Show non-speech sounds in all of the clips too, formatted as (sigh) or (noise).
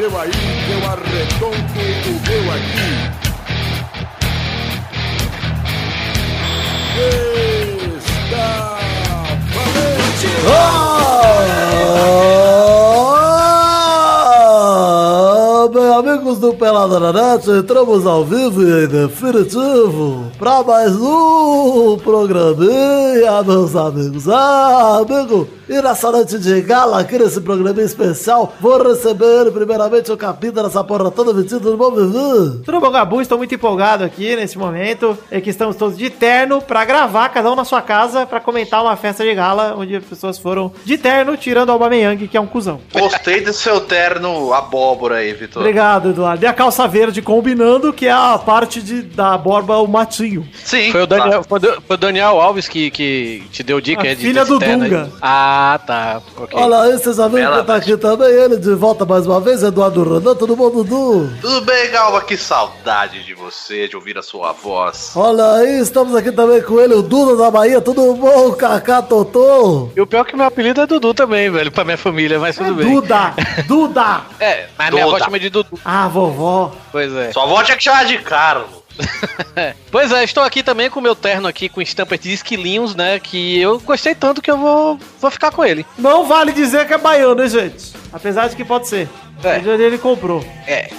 seu aí, eu arredondo o meu aqui. Está Ah, bem, amigos do Pelada na Net, entramos ao vivo e em definitivo para mais um programinha, meus amigos. Ah, amigo, e nessa noite de gala, aqui nesse programinha especial, vou receber primeiramente o capítulo dessa porra toda vestido do Bom. Tudo bom, Gabu? Estou muito empolgado aqui nesse momento. É que estamos todos de terno pra gravar, cada um na sua casa, pra comentar uma festa de gala onde as pessoas foram de terno, tirando o Aubameyang, que é um cuzão. Gostei do seu terno abóbora aí, Vitor. Obrigado, Eduardo. E a calça verde combinando, que é a parte de, da borba, o matinho. Sim. Foi o Daniel, foi o- foi o Daniel Alves que, que te deu dica A aí de filha do terno. Dunga. Ah, tá. Ok. Olha aí, vocês Bela que tá aqui também, ele de volta mais uma vez, Eduardo Renan, tudo bom, Dudu? Tudo bem, Galva? Que saudade de você, de ouvir a sua voz. Olha aí, estamos aqui também com ele, o Duda da Bahia, tudo bom, Cacá Totô? E o pior é que meu apelido é Dudu também, velho, pra minha família, mas tudo bem. Duda! (laughs) Duda! É, mas minha avó Duda. chama de Dudu. Ah, vovó. Pois é. Sua avó tinha que chamar de Carlos. (laughs) Pois é, estou aqui também com o meu terno aqui com estampas de esquilinhos, né? Que eu gostei tanto que eu vou, vou ficar com ele. Não vale dizer que é baiano, hein, gente? Apesar de que pode ser. É. É. Ele comprou.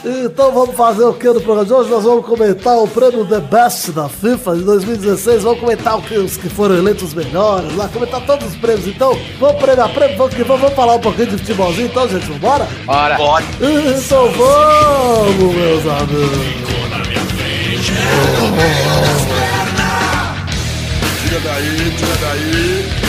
Então vamos fazer o que no programa de hoje? Nós vamos comentar o prêmio The Best da FIFA de 2016. Vamos comentar os que foram eleitos os melhores, lá, comentar todos os prêmios. Então, vamos prêmio a prêmio, vamos, que vamos, vamos falar um pouquinho de futebolzinho, então, gente, vambora? Bora! Pode. Então vamos, meus amigos. Tira daí, tira daí.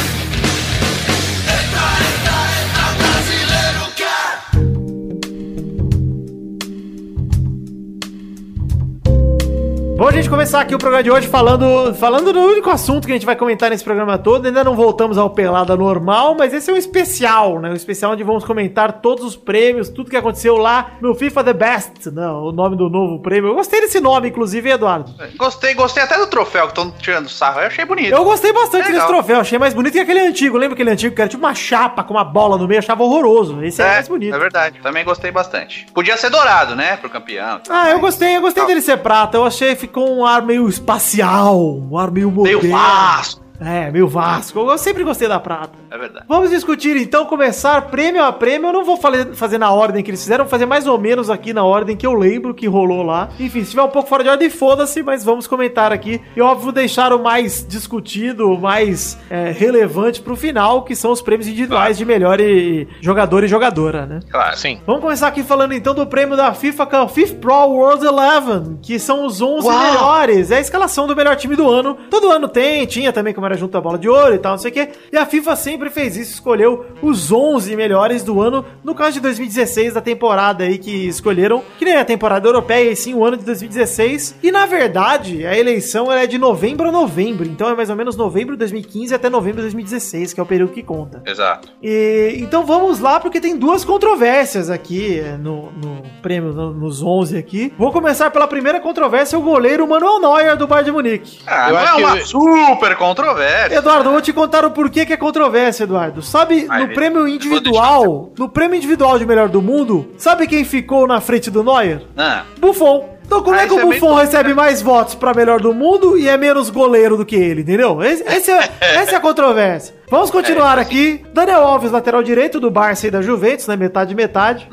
Bom, a gente começar aqui o programa de hoje falando, falando do único assunto que a gente vai comentar nesse programa todo. Ainda não voltamos ao Pelada normal, mas esse é um especial, né? Um especial onde vamos comentar todos os prêmios, tudo que aconteceu lá no FIFA The Best, né? O nome do novo prêmio. Eu gostei desse nome, inclusive, Eduardo. Gostei, gostei até do troféu que estão tirando sarro. Eu achei bonito. Eu gostei bastante Legal. desse troféu, achei mais bonito que aquele antigo. Lembra aquele antigo que era tipo uma chapa com uma bola no meio? Achava horroroso. Esse é, mais bonito. é verdade. Também gostei bastante. Podia ser dourado, né? Pro campeão. Ah, eu gostei, eu gostei dele ser prata. Eu achei ficou um ar meio espacial, um ar meio moderno. Meio. É, meio Vasco. Eu sempre gostei da prata. É verdade. Vamos discutir então, começar prêmio a prêmio. Eu não vou fazer na ordem que eles fizeram, vou fazer mais ou menos aqui na ordem que eu lembro que rolou lá. Enfim, se tiver um pouco fora de ordem, foda-se, mas vamos comentar aqui. E óbvio, deixar o mais discutido, o mais é, relevante pro final, que são os prêmios individuais de melhor e- jogador e jogadora, né? Claro. Sim. Vamos começar aqui falando então do prêmio da FIFA, que é o FIFA Pro World Eleven, que são os 11 Uau! melhores. É a escalação do melhor time do ano. Todo ano tem, tinha também como era junto a bola de ouro e tal, não sei o quê. E a FIFA sempre fez isso, escolheu os 11 melhores do ano. No caso de 2016, da temporada aí que escolheram, que nem a temporada europeia, e sim o ano de 2016. E na verdade, a eleição ela é de novembro a novembro. Então é mais ou menos novembro de 2015 até novembro de 2016, que é o período que conta. Exato. E, então vamos lá, porque tem duas controvérsias aqui é, no, no prêmio, no- nos 11 aqui. Vou começar pela primeira controvérsia, o goleiro Manuel Neuer do Bayern de Munique. Ah, Eu não acho é uma que- super controvérsia. Eduardo, eu vou te contar o porquê que é controvérsia, Eduardo. Sabe, no prêmio individual, no prêmio individual de melhor do mundo, sabe quem ficou na frente do Neuer? Ah, Buffon. Então como Ah, é que o é Buffon bom, recebe mais votos pra melhor do mundo e é menos goleiro do que ele, entendeu? Esse, esse é, (laughs) essa é a controvérsia. Vamos continuar aqui. Daniel Alves, lateral direito do Barça e da Juventus, né? Metade metade.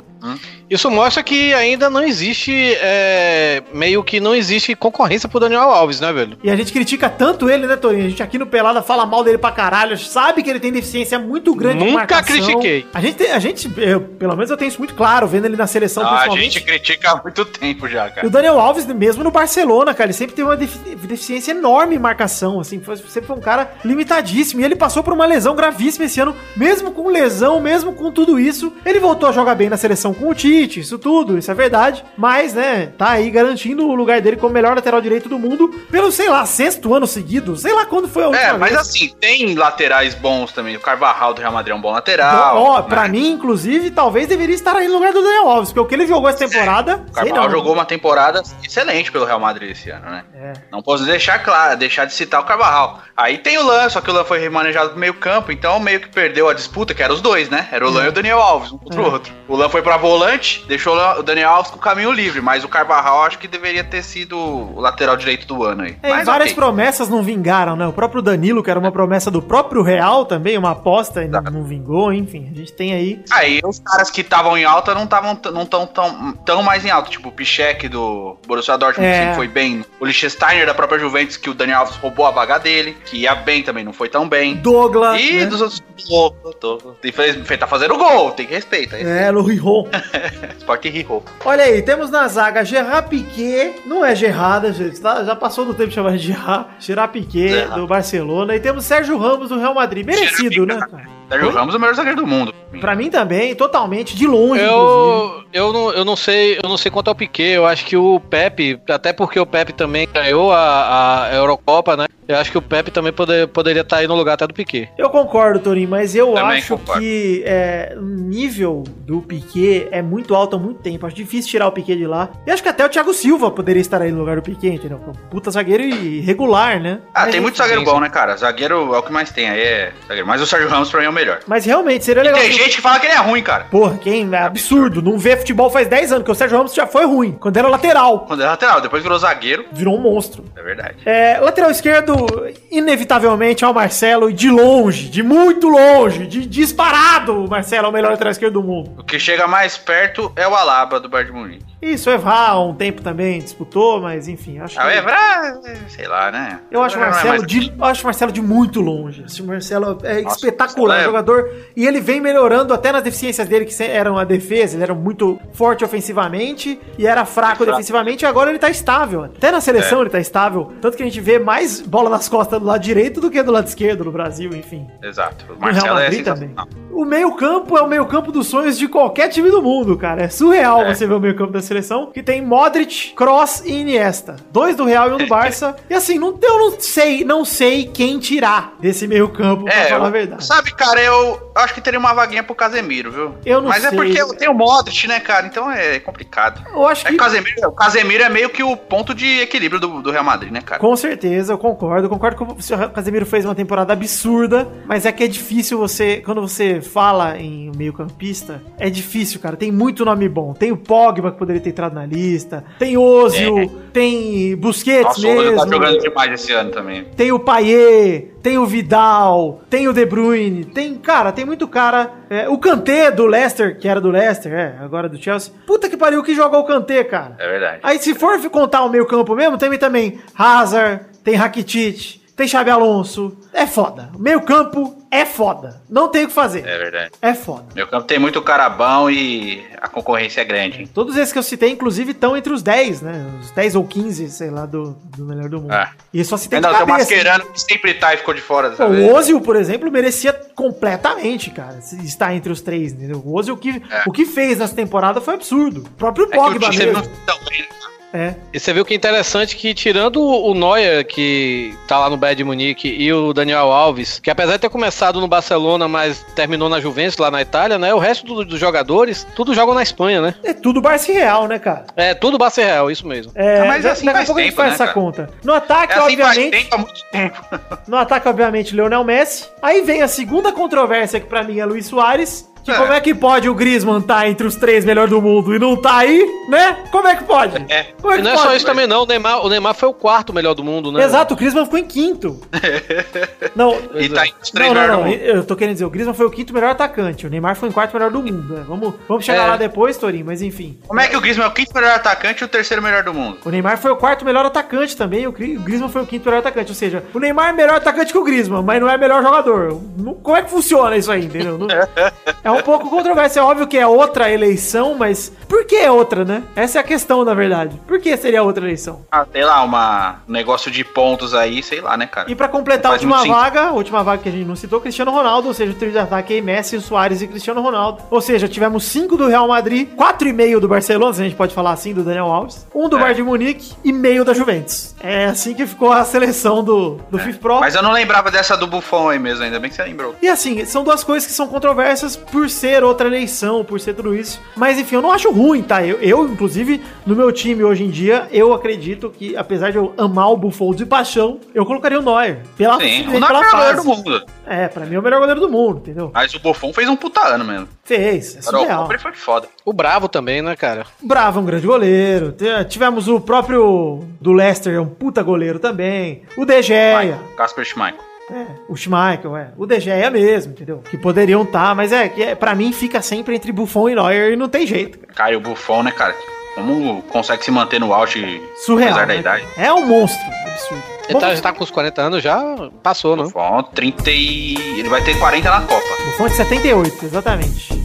Isso mostra que ainda não existe, é, meio que não existe concorrência pro Daniel Alves, né, velho? E a gente critica tanto ele, né, Torinho? A gente aqui no Pelada fala mal dele pra caralho, sabe que ele tem deficiência muito grande de Nunca marcação. critiquei. A gente, tem, a gente eu, pelo menos eu tenho isso muito claro, vendo ele na seleção, a principalmente. gente critica há muito tempo já, E cara. o Daniel Alves, mesmo no Barcelona, cara, ele sempre teve uma defi- deficiência enorme em marcação, assim, foi- sempre foi um cara limitadíssimo. E ele passou por uma lesão gravíssima esse ano, mesmo com lesão, mesmo com tudo isso, ele voltou a jogar bem na seleção com o Tite, isso tudo, isso é verdade. Mas, né, tá aí garantindo o lugar dele como melhor lateral direito do mundo pelo, sei lá, sexto ano seguido, sei lá quando foi a última É, mas vez. assim, tem laterais bons também. O Carvajal do Real Madrid é um bom lateral. Ó, né? pra mim, inclusive, talvez deveria estar aí no lugar do Daniel Alves, porque o que ele jogou essa temporada, O sei Carvajal não. jogou uma temporada excelente pelo Real Madrid esse ano, né? É. Não posso deixar claro, deixar de citar o Carvajal. Aí tem o Lan, só que o Lan foi remanejado pro meio campo, então meio que perdeu a disputa, que era os dois, né? Era o Lan e o Daniel Alves, um contra o É. outro. O Lan foi pra volante Deixou o Daniel Alves com o caminho livre, mas o Carvajal acho que deveria ter sido o lateral direito do ano aí. É, mas várias ok. promessas não vingaram, né? O próprio Danilo, que era uma promessa do próprio Real também, uma aposta, não, não vingou, enfim. A gente tem aí. Aí os caras que estavam em alta não estavam não tão, tão, tão mais em alta, tipo o Pichek do Borussia Dortmund, É. que foi bem. O Liechtensteiner da própria Juventus, que o Daniel Alves roubou a vaga dele, que ia bem também, não foi tão bem. Douglas. E né? dos outros. Tem fez- tá fazendo gol, tem que respeitar. É, no Rijon. (laughs) (laughs) Sport Hero. Olha aí, temos na zaga Gerard Piquet, não é Gerrard, gente, tá? já passou do tempo de chamar de Gerard, Gerard Piquet Gerrard. do Barcelona, e temos Sérgio Ramos do Real Madrid, merecido, né, cara? Sérgio Ramos é o melhor zagueiro do mundo. Pra mim também, totalmente, de longe, inclusive. Eu, eu, não, eu não sei, eu não sei quanto ao Piquet. Eu acho que o Pepe, até porque o Pepe também ganhou a, a Eurocopa, né? Eu acho que o Pepe também poder- poderia estar aí no lugar até do Piquet. Eu concordo, Torinho, mas eu Também acho concordo. que é, o nível do Piquet é muito alto há muito tempo. Acho difícil tirar o Piquet de lá. E acho que até o Thiago Silva poderia estar aí no lugar do Piquet, entendeu? Puta zagueiro e regular, né? Ah, Mas, tem muito enfim. zagueiro bom, né, cara? Zagueiro é o que mais tem aí, é zagueiro. Mas o Sérgio Ramos pra mim é o melhor. Mas realmente, seria E legal. tem que- gente que fala que ele é ruim, cara. Porra, quem? É absurdo. Não vê futebol faz 10 anos, que o Sérgio Ramos já foi ruim. Quando era lateral, Quando é lateral, depois virou zagueiro. virou um monstro. É verdade. É, lateral esquerdo, inevitavelmente, é o Marcelo, e de longe, de muito longe, de disparado, o Marcelo é o melhor lateral esquerdo do mundo. O que chega mais perto é o Alaba do Bayern de Munique. Isso, o Evra, há um tempo também disputou, mas enfim, acho Ah, o que... Evra, sei lá, né? Eu acho o é Marcelo mais- de, acho o Marcelo de muito longe. O Marcelo é Nossa, espetacular, é- jogador. E ele vem melhorando até nas deficiências dele, que eram a defesa. Ele era muito forte ofensivamente e era fraco defensivamente. E agora ele tá estável. Até na seleção É. ele tá estável. Tanto que a gente vê mais bola nas costas do lado direito do que do lado esquerdo no Brasil, enfim. Exato. O No Marcelo Real é Madrid também. sensacional. O meio-campo é o meio-campo dos sonhos de qualquer time do mundo, cara. É surreal É. você ver o meio-campo da seleção, que tem Modric, Kroos e Iniesta. Dois do Real e um do (laughs) Barça. e assim, não, eu não sei, não sei quem tirar desse meio-campo, pra É, falar a verdade. sabe, cara, eu acho que teria uma vaguinha pro Casemiro, viu? Eu não Mas sei. é porque tem o Modric, né, cara? Então é complicado. Eu acho É que. Casemiro, o Casemiro é meio que o ponto de equilíbrio do, do Real Madrid, né, cara? Com certeza, eu concordo. Eu concordo que o Casemiro fez uma temporada absurda, mas é que é difícil você, quando você fala em meio-campista, é difícil, cara. Tem muito nome bom. Tem o Pogba que poderia ter entrado na lista, tem Ozil, tem Busquets Nossa, o Ozil mesmo. tá jogando demais esse ano também. Tem o Payet, tem o Vidal, tem o De Bruyne, tem, cara, tem muito cara. É, o Kanté do Leicester, que era do Leicester, é, agora do Chelsea. Puta que pariu, que joga o Kanté, cara. É verdade. Aí se for contar o meio campo mesmo, tem também Hazard, tem Rakitic, tem Xabi Alonso. É foda. Meio campo é foda. Não tem o que fazer. É verdade. É foda. Meu campo tem muito cara bom e a concorrência é grande, hein? Todos esses que eu citei, inclusive, estão entre os 10, né? Os 10 ou 15, sei lá, do, do melhor do mundo. É. E só citei Ainda de tem o. Mascherano que sempre tá e ficou de fora dessa o Ozil, por exemplo, merecia completamente, cara, se estar entre os três, entendeu? O Ozil, o que, É. o que fez nessa temporada foi absurdo. O próprio É que Pogba o time não mesmo. tá tão bem? É. E você viu que é interessante que, tirando o Neuer, que tá lá no Bayern de Munique, e o Daniel Alves, que apesar de ter começado no Barcelona, mas terminou na Juventus, lá na Itália, né? O resto do- dos jogadores, tudo jogam na Espanha, né? É tudo Barça e Real, né, cara? É, tudo Barça Real, isso mesmo. É, Ah, mas assim daqui a faz pouco a gente tempo, faz né, essa cara? conta. No ataque, É assim faz obviamente. tempo, há muito tempo. No ataque, obviamente, Leonel Messi. Aí vem a segunda controvérsia, que pra mim é Luiz Soares. Que É. como é que pode o Griezmann tá entre os três melhores do mundo e não tá aí, né? Como é que pode? É. Como é E que não é pode? só isso também, não. O Neymar, o Neymar foi o quarto melhor do mundo, né? Exato, o Griezmann ficou em quinto. (laughs) não, E tá entre os três não, não, melhores não. do mundo. Eu tô querendo dizer, o Griezmann foi o quinto melhor atacante. O Neymar foi em quarto melhor do mundo. né? Vamos, vamos chegar É. lá depois, Torinho, mas enfim. Como é que o Griezmann é o quinto melhor atacante e o terceiro melhor do mundo? O Neymar foi o quarto melhor atacante também, o Gri- o Griezmann foi o quinto melhor atacante. Ou seja, o Neymar é melhor atacante que o Griezmann, mas não é melhor jogador. Não- Como é que funciona isso aí, entendeu? Não- (laughs) é um pouco controverso. É óbvio que é outra eleição, mas por que é outra, né? Essa é a questão, na verdade. Por que seria outra eleição? Ah, sei lá, uma, um negócio de pontos aí, sei lá, né, cara? E pra completar a última vaga, a última vaga que a gente não citou, Cristiano Ronaldo, ou seja, o trio de ataque aí, Messi, Soares e Cristiano Ronaldo. Ou seja, tivemos cinco do Real Madrid, quatro e meio do Barcelona, se a gente pode falar assim, do Daniel Alves, um do É. Bayern de Munique e meio da Juventus. É assim que ficou a seleção do, do FIFA Pro. Mas eu não lembrava dessa do Buffon aí mesmo, ainda bem que você lembrou. E assim, são duas coisas que são controversas, por ser outra eleição, por ser tudo isso. Mas enfim, eu não acho ruim, tá? Eu, eu, inclusive, no meu time hoje em dia, eu acredito que, apesar de eu amar o Buffon de paixão, eu colocaria o Neuer. Pela, Sim, o melhor pela goleiro do mundo. É, pra mim é o melhor goleiro do mundo, entendeu? Mas o Buffon fez um puta ano mesmo. Fez, é Agora o surreal. Ele foi foda. O Bravo também, né, cara? Bravo é um grande goleiro. Tivemos o próprio do Leicester, é um puta goleiro também. O De Gea. Casper Schmeichel. É, o Schmeichel, é. O De Gea mesmo, entendeu? Que poderiam estar, mas é que é, pra mim fica sempre entre Buffon e Neuer e não tem jeito. cara. Caio Buffon, né, cara? Como consegue se manter no auge Surreal. apesar da né? idade? É um monstro. Absurdo. Ele tá, já tá com os 40 anos, já passou, não? Buffon, 30 e... Ele vai ter 40 na Copa. Buffon é de 78, exatamente.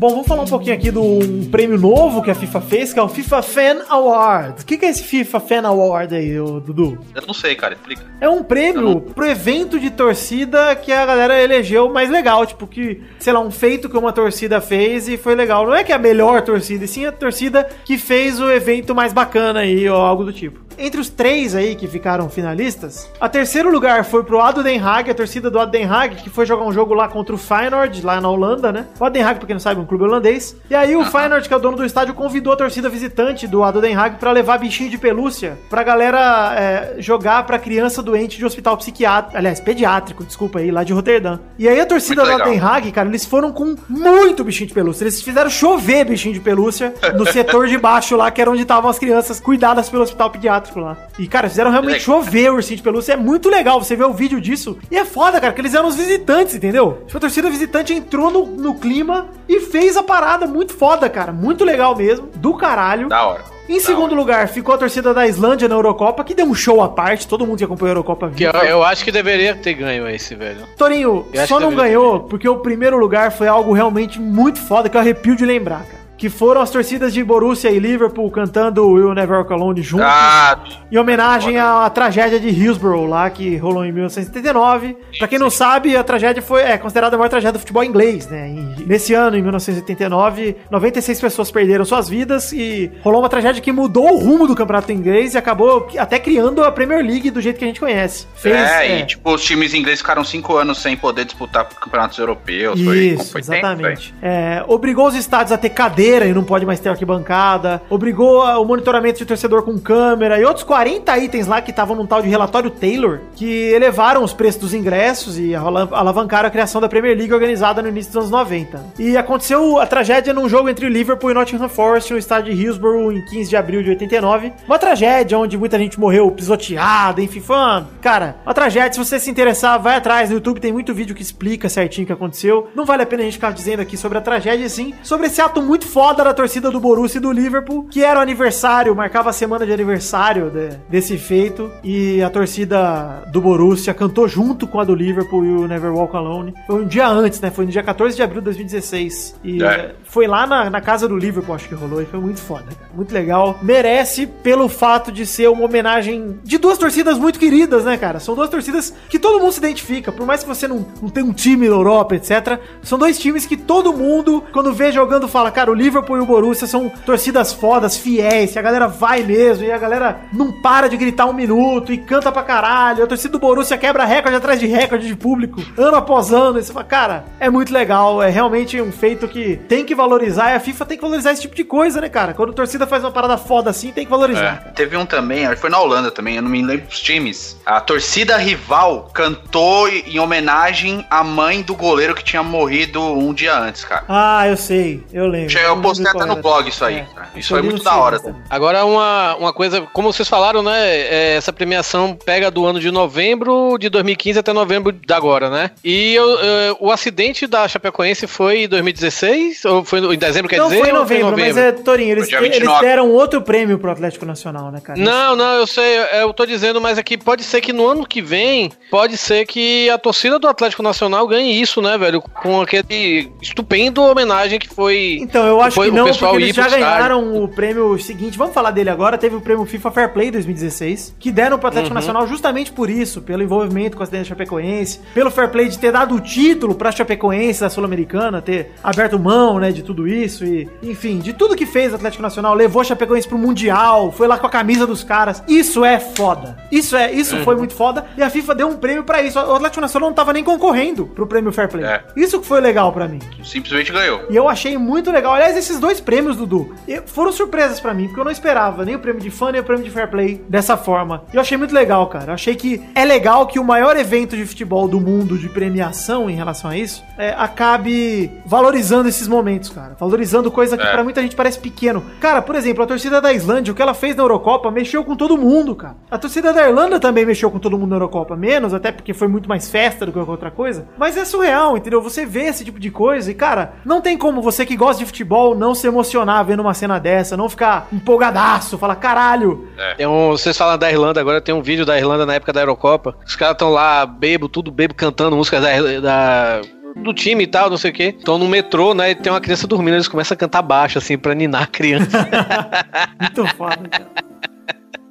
Bom, vamos falar um pouquinho aqui de um prêmio novo que a FIFA fez, que é o FIFA Fan Award. O que que é esse FIFA Fan Award aí, Dudu? Eu não sei, cara, explica. É um prêmio pro evento de torcida que a galera elegeu mais legal. Tipo, que, sei lá, um feito que uma torcida fez e foi legal. Não é que é a melhor torcida, e sim a torcida que fez o evento mais bacana aí, ou algo do tipo. Entre os três aí que ficaram finalistas, a terceiro lugar foi pro Ado Den Haag, a torcida do Ado Den Haag, que foi jogar um jogo lá contra o Feyenoord, lá na Holanda, né? O Ado Den Haag, pra quem não sabe, é um clube holandês. E aí o Feyenoord, que é o dono do estádio, convidou a torcida visitante do Ado Den Haag pra levar bichinho de pelúcia pra galera é, jogar pra criança doente de hospital psiquiátrico, aliás, pediátrico, desculpa aí, lá de Roterdã. E aí a torcida do Ado legal. Den Haag, cara, eles foram com muito bichinho de pelúcia. Eles fizeram chover bichinho de pelúcia no setor de baixo lá, que era onde estavam as crianças cuidadas pelo hospital pediátrico lá. E, cara, fizeram realmente chover o ursinho de pelúcia. É muito legal você ver o vídeo disso. E é foda, cara, que eles eram os visitantes, entendeu? Tipo, a torcida visitante entrou no, no clima e fez a parada muito foda, cara. Muito legal mesmo. Do caralho. Da hora. Em segundo lugar, ficou a torcida da Islândia na Eurocopa, que deu um show à parte. Todo mundo que acompanhou a Eurocopa viu. eu, eu acho que deveria ter ganho esse, velho. Torinho, Eu só não ganhou porque o primeiro lugar foi algo realmente muito foda que eu arrepio de lembrar, cara. Que foram as torcidas de Borussia e Liverpool cantando Will Never Walk Alone juntos. Ah, Em homenagem à, à tragédia de Hillsborough, lá que rolou em 1979. Pra quem não sabe, a tragédia foi é considerada a maior tragédia do futebol inglês, né? E nesse ano, em 1989, 96 pessoas perderam suas vidas e rolou uma tragédia que mudou o rumo do campeonato inglês e acabou até criando a Premier League do jeito que a gente conhece. Fez, é, é, e tipo, os times ingleses ficaram cinco anos sem poder disputar campeonatos europeus. foi- Isso, foi tempo, exatamente. É, obrigou os estádios a ter cadeira e não pode mais ter arquibancada. Obrigou o monitoramento de torcedor com câmera e outros 40 itens lá que estavam num tal de relatório Taylor que elevaram os preços dos ingressos e ala- alavancaram a criação da Premier League organizada no início dos anos 90. E aconteceu a tragédia num jogo entre Liverpool e Nottingham Forest no estádio de Hillsborough em 15 de abril de 89. Uma tragédia onde muita gente morreu pisoteada, enfim, uma, cara, uma tragédia. Se você se interessar, vai atrás no YouTube, tem muito vídeo que explica certinho o que aconteceu. Não vale a pena a gente ficar dizendo aqui sobre a tragédia, sim sobre esse ato muito foda da torcida do Borussia e do Liverpool, que era o aniversário, marcava a semana de aniversário de- desse feito, e a torcida do Borussia cantou junto com a do Liverpool e o Never Walk Alone. Foi um dia antes, né? Foi no dia 14 de abril de 2016. E É. é, foi lá na, na casa do Liverpool, acho que rolou, e foi muito foda, cara. Muito legal. Merece pelo fato de ser uma homenagem de duas torcidas muito queridas, né, cara? São duas torcidas que todo mundo se identifica. Por mais que você não, não tenha um time na Europa, etc. São dois times que todo mundo, quando vê jogando, fala, cara, o Liverpool e o Borussia são torcidas fodas, fiéis, que a galera vai mesmo, e a galera não para de gritar um minuto e canta pra caralho. A torcida do Borussia quebra recorde atrás de recorde de público, ano após ano. E você fala, cara, é muito legal, é realmente um feito que tem que valorizar, e a FIFA tem que valorizar esse tipo de coisa, né, cara? Quando a torcida faz uma parada foda assim, tem que valorizar. É. Teve um também, acho que foi na Holanda também, eu não me lembro dos times. A torcida rival cantou em homenagem à mãe do goleiro que tinha morrido um dia antes, cara. Ah, eu sei, eu lembro. Eu postei até no blog isso aí, É, Isso foi li muito da hora. Também. Agora, uma, uma coisa, como vocês falaram, né? é, essa premiação pega do ano de novembro de 2015 até novembro da agora, né? E eu, eu- o acidente da Chapecoense foi em 2016? Ou foi em dezembro, quer Não dizer? foi em ou novembro, mas é, Torinho, eles, Foi eles 29. deram outro prêmio pro Atlético Nacional, né, cara? Não, não, eu sei, eu tô dizendo, mas aqui pode ser que no ano que vem, pode ser que a torcida do Atlético Nacional ganhe isso, né, velho? Com aquele estupendo homenagem que foi. Então, eu eu acho que não, porque eles já pro estádio. ganharam o prêmio seguinte. Vamos falar dele agora. Teve o prêmio FIFA Fair Play 2016, que deram pro Uhum. Atlético Nacional justamente por isso, pelo envolvimento com a cidade Chapecoense, pelo Fair Play de ter dado o título pra Chapecoense da Sul-Americana, ter aberto mão, né, de tudo isso e, enfim, de tudo que fez o Atlético Nacional, levou a Chapecoense pro Mundial, foi lá com a camisa dos caras. Isso é foda. Isso é, isso Uhum. foi muito foda e a FIFA deu um prêmio pra isso. O Atlético Nacional não tava nem concorrendo pro prêmio Fair Play. É. Isso que foi legal pra mim. Simplesmente ganhou. E eu achei muito legal. Aliás, esses dois prêmios, Dudu, foram surpresas pra mim, porque eu não esperava nem o prêmio de fã, nem o prêmio de fair play dessa forma. E eu achei muito legal, cara. Eu achei que é legal que o maior evento de futebol do mundo de premiação em relação a isso é, acabe valorizando esses momentos, cara. Valorizando coisa que É. pra muita gente parece pequeno. Cara, por exemplo, a torcida da Islândia, o que ela fez na Eurocopa, mexeu com todo mundo, cara. A torcida da Irlanda também mexeu com todo mundo na Eurocopa. Menos, até porque foi muito mais festa do que qualquer outra coisa. Mas é surreal, entendeu? Você vê esse tipo de coisa e, cara, não tem como você que gosta de futebol não se emocionar vendo uma cena dessa, não ficar empolgadaço, falar, caralho, Tem um, vocês falam da Irlanda agora, tem um vídeo da Irlanda na época da Eurocopa. Os caras estão lá, bebo, tudo bebo, cantando músicas da, da- do time e tal, não sei o quê. Estão no metrô, né? E tem uma criança dormindo, eles começam a cantar baixo, assim, pra ninar a criança. (laughs) Muito foda, cara.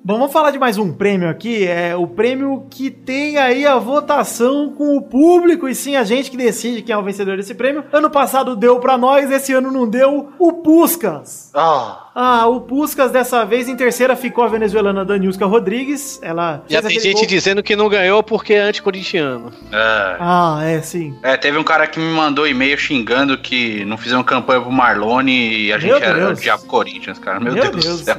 Bom, vamos falar de mais um prêmio aqui. É o prêmio que tem aí a votação com o público e sim a gente que decide quem é o vencedor desse prêmio. Ano passado deu pra nós, esse ano não deu. O Puskas. Ah, Ah, o Puskas dessa vez em terceira ficou a venezuelana Daniuska Rodrigues. Ela Já tem gente gol- dizendo que não ganhou porque é anticorintiano. é. Ah, é, sim. É, teve um cara que me mandou e-mail xingando que não fizeram campanha pro Marlone e a Meu gente era Deus. Diabo Corinthians, cara. Meu, Deus, do céu.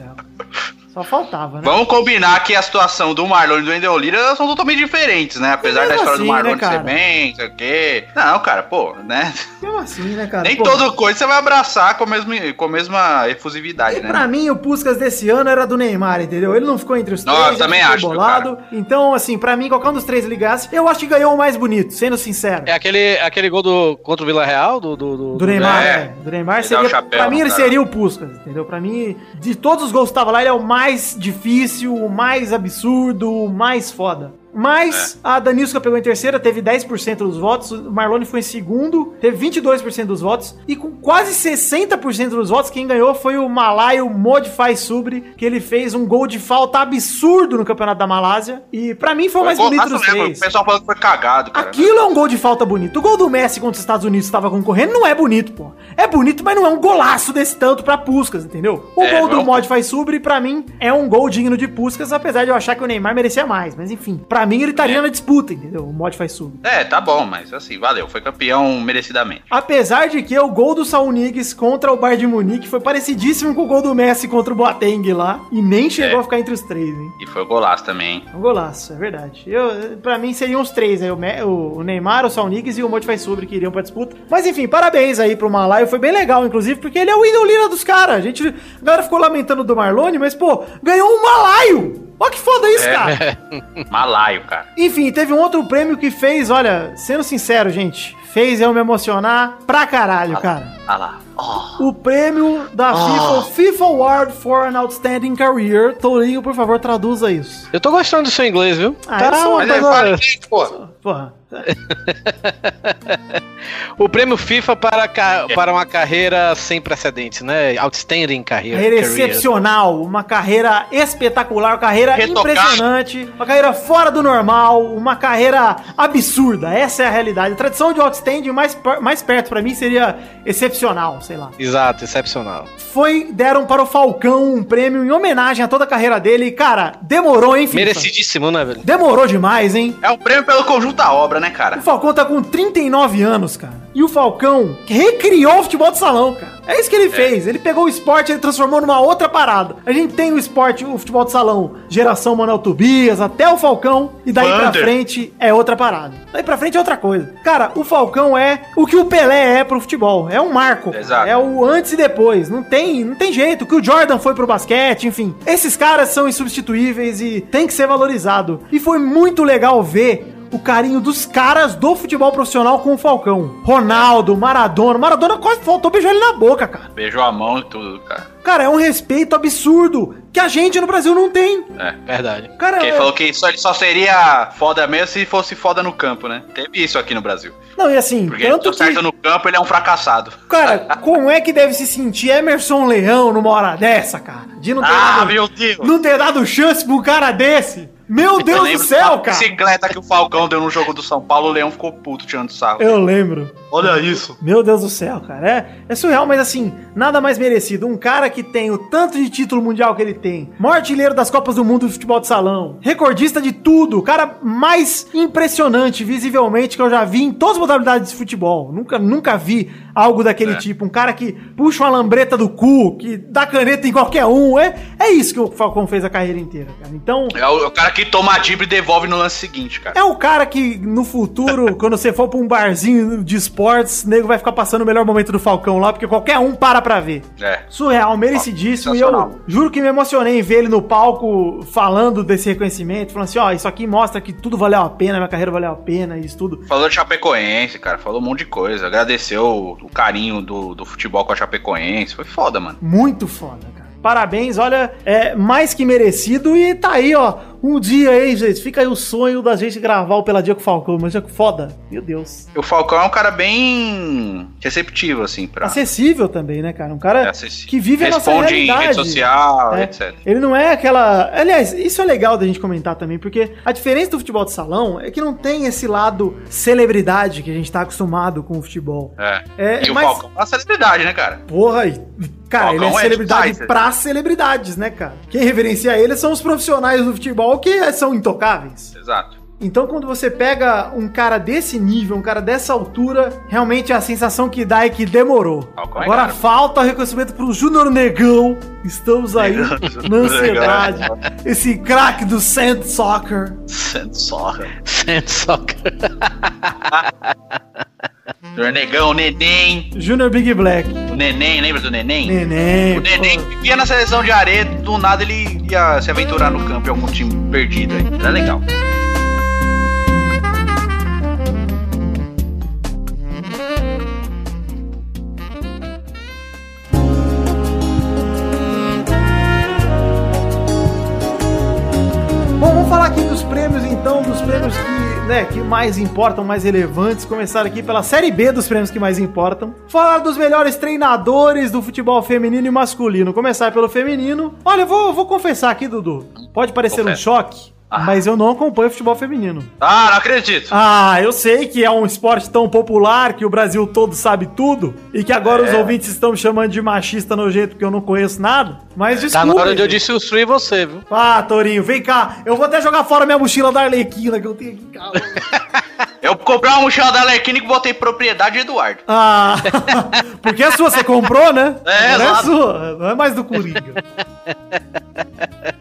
Só faltava, né? Vamos combinar que a situação do Marlone e do Wendel Lira são totalmente diferentes, né? Apesar da história assim, do Marlone né, cara? ser bem, não sei o quê. Não, cara, pô, né? Mesmo assim, né, cara? Nem Pô, toda coisa você vai abraçar com a mesma, com a mesma efusividade, E né? pra mim, o Puskas desse ano era do Neymar, entendeu? Ele não ficou entre os Não, três, também ele acho, bolado. Então, assim, pra mim, qualquer um dos três ligasse, eu acho que ganhou o mais bonito, sendo sincero. É aquele, aquele gol do, contra o Vila Real? Do, do, do, Do Neymar, É. é. Do Neymar seria. chapéu pra mim, ele cara. seria o Puskas, entendeu? Pra mim, de todos os gols que estavam lá, ele é o mais difícil, o mais absurdo, o mais foda. Mas É. a Danilska pegou em terceira, teve 10% dos votos. O Marlone foi em segundo, teve 22% dos votos. E com quase 60% dos votos, quem ganhou foi o malaio Modify Subri, que ele fez um gol de falta absurdo no campeonato da Malásia. E pra mim foi o mais Foi bonito dos mesmo, três. O pessoal falando que foi cagado, cara. Aquilo é um gol de falta bonito. O gol do Messi contra os Estados Unidos estava concorrendo não é bonito, pô. É bonito, mas não é um golaço desse tanto pra Puskas, entendeu? O É, gol do Modify Subri, pra mim, é um gol digno de Puskas, apesar de eu achar que o Neymar merecia mais. Mas enfim, pra mim ele estaria É. na disputa, entendeu? O Modify Subri. É, tá bom, mas assim, valeu. Foi campeão merecidamente. Apesar de que o gol do Saul Niguez contra o Bayern de Munique foi parecidíssimo com o gol do Messi contra o Boateng lá. E nem chegou É. a ficar entre os três, hein? E foi golaço também. É Um golaço, é verdade. Eu, pra mim seriam os três aí, o, o- Neymar, o Salnigues e o Modify Sobre que iriam pra disputa. Mas enfim, parabéns aí pro Malaio, foi bem legal, inclusive, porque ele é o ídolo dos caras. A gente, a galera ficou lamentando do Marlone, mas pô, ganhou um Malaio! Olha que foda isso, É. cara! (laughs) Malaio, cara. Enfim, teve um outro prêmio que fez, olha, sendo sincero, gente, fez eu me emocionar pra caralho, cara. Ah lá. Ó. O prêmio da FIFA, o FIFA Award for an Outstanding Career. Tourinho, por favor, traduza isso. Eu tô gostando do seu inglês, viu? Ah, Tá eu sou- uma Mas é, pô. Porra. (laughs) O prêmio FIFA para, ca- para uma carreira sem precedentes, né? Outstanding career. Carreira career. excepcional, uma carreira espetacular, uma carreira Retocada. impressionante, uma carreira fora do normal, uma carreira absurda. Essa é a realidade. A tradição de outstanding mais, per- mais perto pra mim seria excepcional, sei lá. Exato, excepcional. Foi, deram para o Falcão um prêmio em homenagem a toda a carreira dele. E, cara, demorou, hein, FIFA? Merecidíssimo, né, velho? Demorou demais, hein? É o prêmio pelo conjunto da obra, né, O cara? Falcão tá com 39 anos, cara. E o Falcão recriou o futebol de salão, cara. É isso que ele fez. Ele pegou o esporte e ele transformou numa outra parada. A gente tem o esporte, o futebol de salão, geração Manuel Tobias, até o Falcão, e daí pra Vander. frente é outra parada. Daí pra frente é outra coisa. Cara, o Falcão é o que o Pelé é pro futebol. É um marco. Exato. É o antes e depois. Não tem, não tem jeito. O que o Jordan foi pro basquete, enfim. Esses caras são insubstituíveis e tem que ser valorizado. E foi muito legal ver o carinho dos caras do futebol profissional com o Falcão. Ronaldo, Maradona. Maradona quase faltou beijar ele na boca, cara. Beijou a mão e tudo, cara. Cara, é um respeito absurdo que a gente no Brasil não tem. É. Verdade. Cara, Porque ele é- falou que só, ele só seria foda mesmo se fosse foda no campo, né? Teve isso aqui no Brasil. não, e assim, Porque ele tanto deu certo que... no campo, ele é um fracassado. Cara, (laughs) como é que deve se sentir Emerson Leão numa hora dessa, cara? De não ter, Ah, dado, meu Deus! não ter dado chance pro cara desse. Meu Eu Deus do céu, cara. bicicleta que o Falcão deu no jogo do São Paulo, o Leão ficou puto tirando sarro. Eu lembro. Olha isso. Meu Deus do céu, cara. É, é surreal, mas assim, nada mais merecido. Um cara que tem o tanto de título mundial que ele tem, maior artilheiro das Copas do Mundo de futebol de salão, recordista de tudo, o cara mais impressionante, visivelmente, que eu já vi em todas as modalidades de futebol. Nunca, nunca vi algo daquele É. tipo. Um cara que puxa uma lambreta do cu, que dá caneta em qualquer um. É, é isso que o Falcão fez a carreira inteira, cara. Então. É o, o cara que toma a dibra e devolve no lance seguinte, cara. É o cara que no futuro, (laughs) quando você for pra um barzinho de esportes, o nego vai ficar passando o melhor momento do Falcão lá, porque qualquer um para pra ver. É. Surreal, merecidíssimo. E eu juro que me emocionei em ver ele no palco falando desse reconhecimento, falando assim: ó, isso aqui mostra que tudo valeu a pena, minha carreira valeu a pena, isso tudo. Falou de Chapecoense, cara. Falou um monte de coisa. Agradeceu o, o carinho do, do futebol com a Chapecoense. Foi foda, mano. Muito foda, cara. Parabéns, olha, é mais que merecido e tá aí, ó. Um dia aí, gente. Fica aí o sonho da gente gravar o Peladinha com o Falcão. Mas é foda. Meu Deus. O Falcão é um cara bem receptivo, assim, pra. Acessível também, né, cara? Um cara É que vive a nossa Responde em realidade. rede social, É. etc. Ele não é aquela. Aliás, isso é legal da gente comentar também, porque a diferença do futebol de salão é que não tem esse lado celebridade que a gente tá acostumado com o futebol. É. É, e o mas- Falcão é uma celebridade, né, cara? Porra, e- cara, Falcão ele é é celebridade pra celebridades, né, cara? Quem reverencia ele são os profissionais do futebol que são intocáveis. Exato. Então, quando você pega um cara desse nível, um cara dessa altura, realmente a sensação que dá é que demorou. É Agora caro. falta o reconhecimento pro Júnior Negão. Estamos aí Negão, na ansiedade. Esse craque do Sand Soccer. Sorra. Soccer. (laughs) Senhor Negão, Neném. Júnior Big Black. O Neném, lembra do Neném? Neném. O Neném pô. vivia na seleção de areia, do nada ele ia se aventurar no campo em algum time perdido aí. Era legal. Né, que mais importam, mais relevantes. Começar aqui pela Série B dos prêmios que mais importam. Falar dos melhores treinadores do futebol feminino e masculino. Começar pelo feminino. Olha, eu vou, vou confessar aqui, Dudu. Pode parecer um Confessa. choque, Ah. mas eu não acompanho futebol feminino. Ah, não acredito. Ah, eu sei que é um esporte tão popular que o Brasil todo sabe tudo e que agora os É. ouvintes estão me chamando de machista nojento porque eu não conheço nada. Mas Tá desculpa. na hora de eu destruir você, viu? Ah, Torinho, vem cá. Eu vou até jogar fora minha mochila da Arlequina que eu tenho aqui em casa. (laughs) Eu comprei uma mochila da Lerquina e botei propriedade de Eduardo. Ah, (laughs) porque é sua, você comprou, né? É, Agora exato. sua, não é mais do Coringa. (laughs)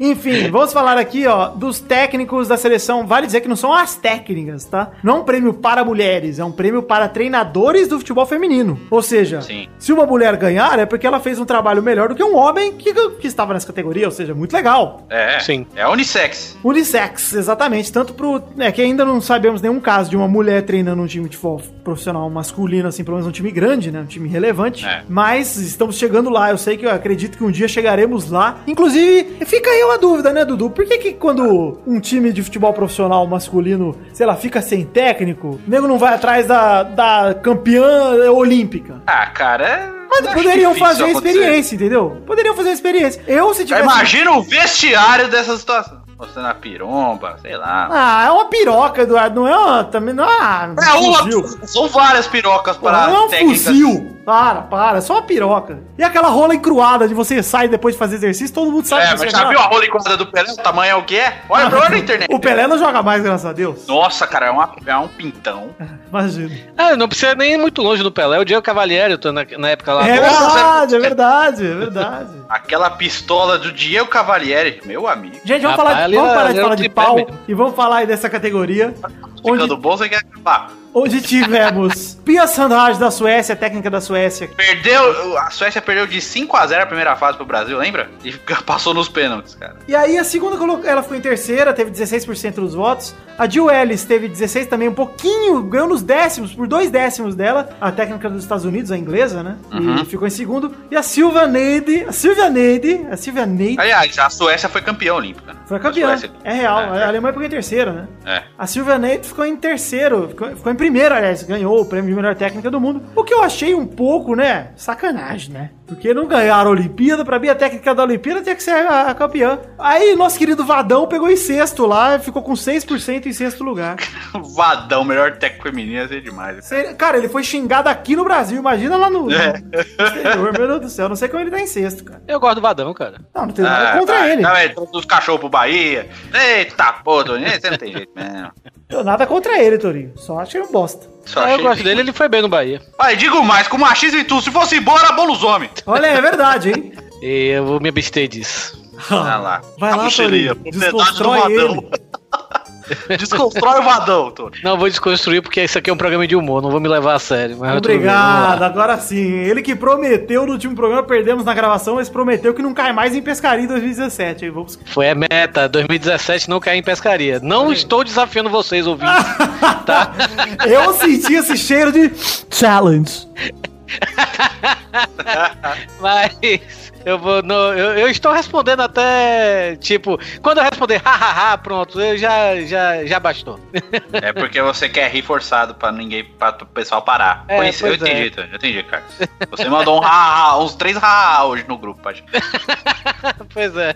Enfim, vamos falar aqui, ó, dos técnicos da seleção. Vale dizer que não são as técnicas, tá? Não é um prêmio para mulheres, é um prêmio para treinadores do futebol feminino. Ou seja, Sim. se uma mulher ganhar, é porque ela fez um trabalho melhor do que um homem que, que estava nessa categoria, ou seja, muito legal. É. Sim. É unissex. Unissex, exatamente. Tanto pro. É que ainda não sabemos nenhum caso de uma mulher treinando um time de futebol profissional masculino, assim, pelo menos um time grande, né? Um time relevante. É. Mas estamos chegando lá. Eu sei que eu acredito que um dia chegaremos lá. Inclusive, fica aí uma dúvida, né, Dudu? Por que, que quando um time de futebol profissional masculino, sei lá, fica sem técnico, o nego não vai atrás da, da campeã olímpica? Ah, cara, é. Mas acho poderiam fazer a experiência, entendeu? Poderiam fazer a experiência. Eu, se tivesse. Imagina o vestiário dessa situação. Mostrando a piromba, sei lá. Ah, é uma piroca, Eduardo. Não é uma. Também não é uma. É uma, fuzil. são várias pirocas para não é um técnicas. fuzil. Para, para. É só uma piroca. E aquela rola encruada de você sair depois de fazer exercício, todo mundo sabe É, que mas você já é viu a rola enquadrada do Pelé? O tamanho é o que é? Olha, olha na (laughs) internet. O Pelé não joga mais, graças a Deus. Nossa, cara, é, uma, é um pintão. (laughs) Imagina. Ah, não precisa nem ir muito longe do Pelé. O Diego Cavalieri, eu tô na, na época lá. É Nossa, verdade, é verdade, é verdade. Aquela pistola do Diego Cavalieri, meu amigo. Gente, vamos, Rapaz, falar, ali vamos parar de falar de pau mesmo. e vamos falar aí dessa categoria. Onde, Ficando bom, você quer acabar. Onde tivemos (laughs) Pia Sandhage da Suécia, técnica da Suécia. Perdeu, a Suécia perdeu de 5x0 a primeira fase pro Brasil, lembra? E (laughs) passou nos pênaltis, cara. E aí a segunda colocou, ela ficou em terceira, teve 16% dos votos. A Jill Ellis teve 16 também, um pouquinho, ganhou nos décimos, por dois décimos dela, a técnica dos Estados Unidos, a inglesa, né? E ficou em segundo. E a Silvia Neide, a Silvia Neide, a Silvia Neide Aliás, a Suécia foi campeã olímpica. foi a campeã. Suécia. É real, É. a Alemanha ficou em terceiro, né? É. A Silvia Neide ficou em terceiro, ficou, ficou em primeiro, aliás, ganhou o prêmio de melhor técnica do mundo. O que eu achei um pouco, né, sacanagem, né? Porque não ganharam a Olimpíada, pra mim a técnica da Olimpíada tinha que ser a, a campeã. Aí nosso querido Vadão pegou em sexto lá, ficou com 6% em sexto lugar. (laughs) Vadão, melhor técnico feminino, ser demais. Sério, Cara, ele foi xingado aqui no Brasil, imagina lá no, no É. exterior, meu Deus do céu. Não sei como ele tá em sexto, cara. Eu gosto do Vadão, cara. Não, não tem nada Ah, contra vai. ele. Não, é todos os cachorros pro Bahia. Eita, pô, Toninho, (laughs) você não tem jeito mesmo. Nada contra ele, Torinho. Só acho ele um bosta. Só eu achei gosto dele, ele foi bem no Bahia. Olha, digo mais, com machismo e tudo, se fosse embora, era bom nos homens. Olha, é verdade, hein? E eu vou me abster disso. Olha lá. Vai lá, Torinho. Desconstrói ele. Desconstrói o Vadão, Tony. Não, vou desconstruir porque isso aqui é um programa de humor, não vou me levar a sério. Obrigado, agora sim. Ele que prometeu no último programa, perdemos na gravação, mas prometeu que não cai mais em pescaria em 2017. Aí vamos... Foi a meta, 2017 não cair em pescaria. Não estou desafiando vocês, ouvintes. tá? (laughs) Eu senti esse cheiro de challenge. (laughs) Mas eu vou. no- eu, eu estou respondendo até. Tipo, quando eu responder hahaha, pronto, eu já, já, já bastou. (laughs) É porque você quer rir forçado pra ninguém, pra o pessoal parar. É, Conheci- eu é. entendi, eu entendi, cara. Você mandou um ha, uns três ha hoje no grupo, pode. (laughs) pois é.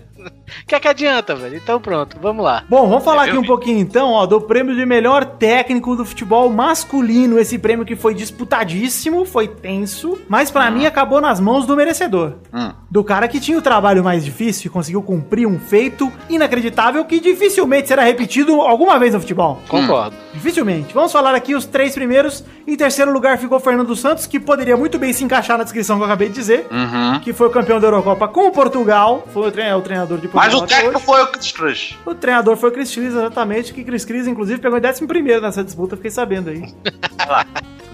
O que é que adianta, velho? Então pronto, vamos lá. Bom, vamos falar Eu aqui um pouquinho então, ó, do prêmio de melhor técnico do futebol masculino. Esse prêmio que foi disputadíssimo, foi tenso, mas pra mim acabou nas mãos do merecedor. Hum. Do cara que tinha o trabalho mais difícil e conseguiu cumprir um feito inacreditável que dificilmente será repetido alguma vez no futebol. Concordo. Dificilmente. Vamos falar aqui os três primeiros. Em terceiro lugar ficou o Fernando Santos, que poderia muito bem se encaixar na descrição que eu acabei de dizer. Uhum. Que foi o campeão da Eurocopa com o Portugal. Foi o, trein- o treinador de Portugal. Mas o técnico hoje. foi o Chris Crush. O treinador foi o Chris Cris, exatamente. Que Chris Cris, inclusive, pegou em 11 nessa disputa, fiquei sabendo aí.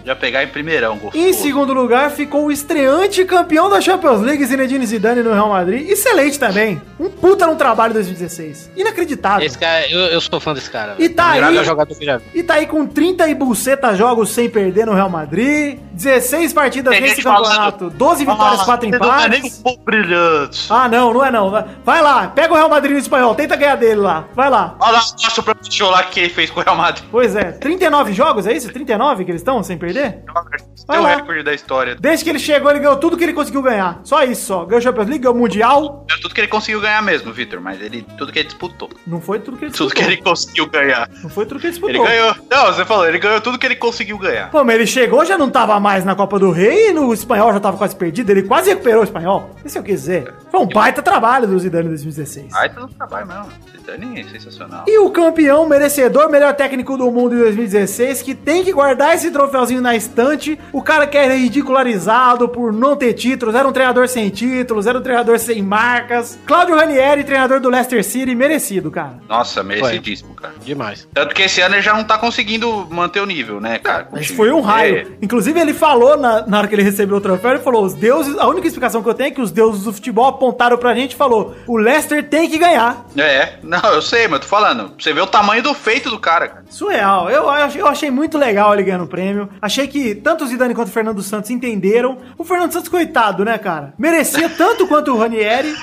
Podia pegar em primeirão, gostoso. Em segundo lugar ficou o estreante campeão da Champions League, Zinedine Zidane no Real Madrid. Excelente também. Um puta no trabalho 2016. Inacreditável. Esse cara, eu, eu sou fã desse cara. E tá aí- jogador que eu já vi. E tá aí com 30 e buceta jogos sem perder no Real Madrid. 16 partidas Tem nesse gente falando- campeonato. 12 vitórias, 4 você Não é nem empates. um brilhante. Ah, não, não é não. Vai lá, pega o Real Madrid no espanhol, tenta ganhar dele lá. Vai lá. Olha lá, mostra pra show lá que ele fez com o Real Madrid. Pois é, 39 jogos, é isso? 39 que eles estão sem perder? Vai Tem o lá. recorde da história. Desde que ele chegou, ele ganhou tudo que ele conseguiu ganhar. Só isso, só. Ganhou Champions League, ganhou Mundial. É tudo que ele conseguiu ganhar mesmo, Vitor, mas ele tudo que ele disputou. Não foi tudo que ele Tudo disputou. que ele conseguiu ganhar. Não foi tudo que ele disputou. Ele ganhou. Não, você falou, ele ganhou tudo que ele conseguiu ganhar. Pô, mas ele chegou, já não tava mais na Copa do Rei e no espanhol já tava quase perdido. Ele quase recuperou o espanhol. Isso eu quis dizer. Foi um baita trabalho do Zidane em 2016. Ai, tá no trabalho mesmo. Zidane é sensacional. E o campeão merecedor, melhor técnico do mundo em 2016, que tem que guardar esse troféuzinho na estante. O cara que era ridicularizado por não ter títulos, era um treinador sem títulos, era um treinador sem marcas. Cláudio Ranieri, treinador do Leicester City, merecido, cara. Nossa, merecidíssimo, cara. Demais. Tanto que esse ano ele já não tá conseguindo manter o nível, né, cara? Mas foi um raio. É. Inclusive, ele falou na, na hora que ele recebeu o troféu, ele falou: os deuses, a única explicação que eu tenho é que os deuses do futebol apontaram pra gente e falou: o Leicester tem que ganhar. É, não, eu sei, mas tô falando. Você vê o tamanho do feito do cara, cara. Surreal. Eu, eu achei muito legal ele ganhando o prêmio. Achei que tanto o Zidane quanto o Fernando Santos entenderam. O Fernando Santos, coitado, né, cara? Merecia (laughs) tanto quanto o Ranieri.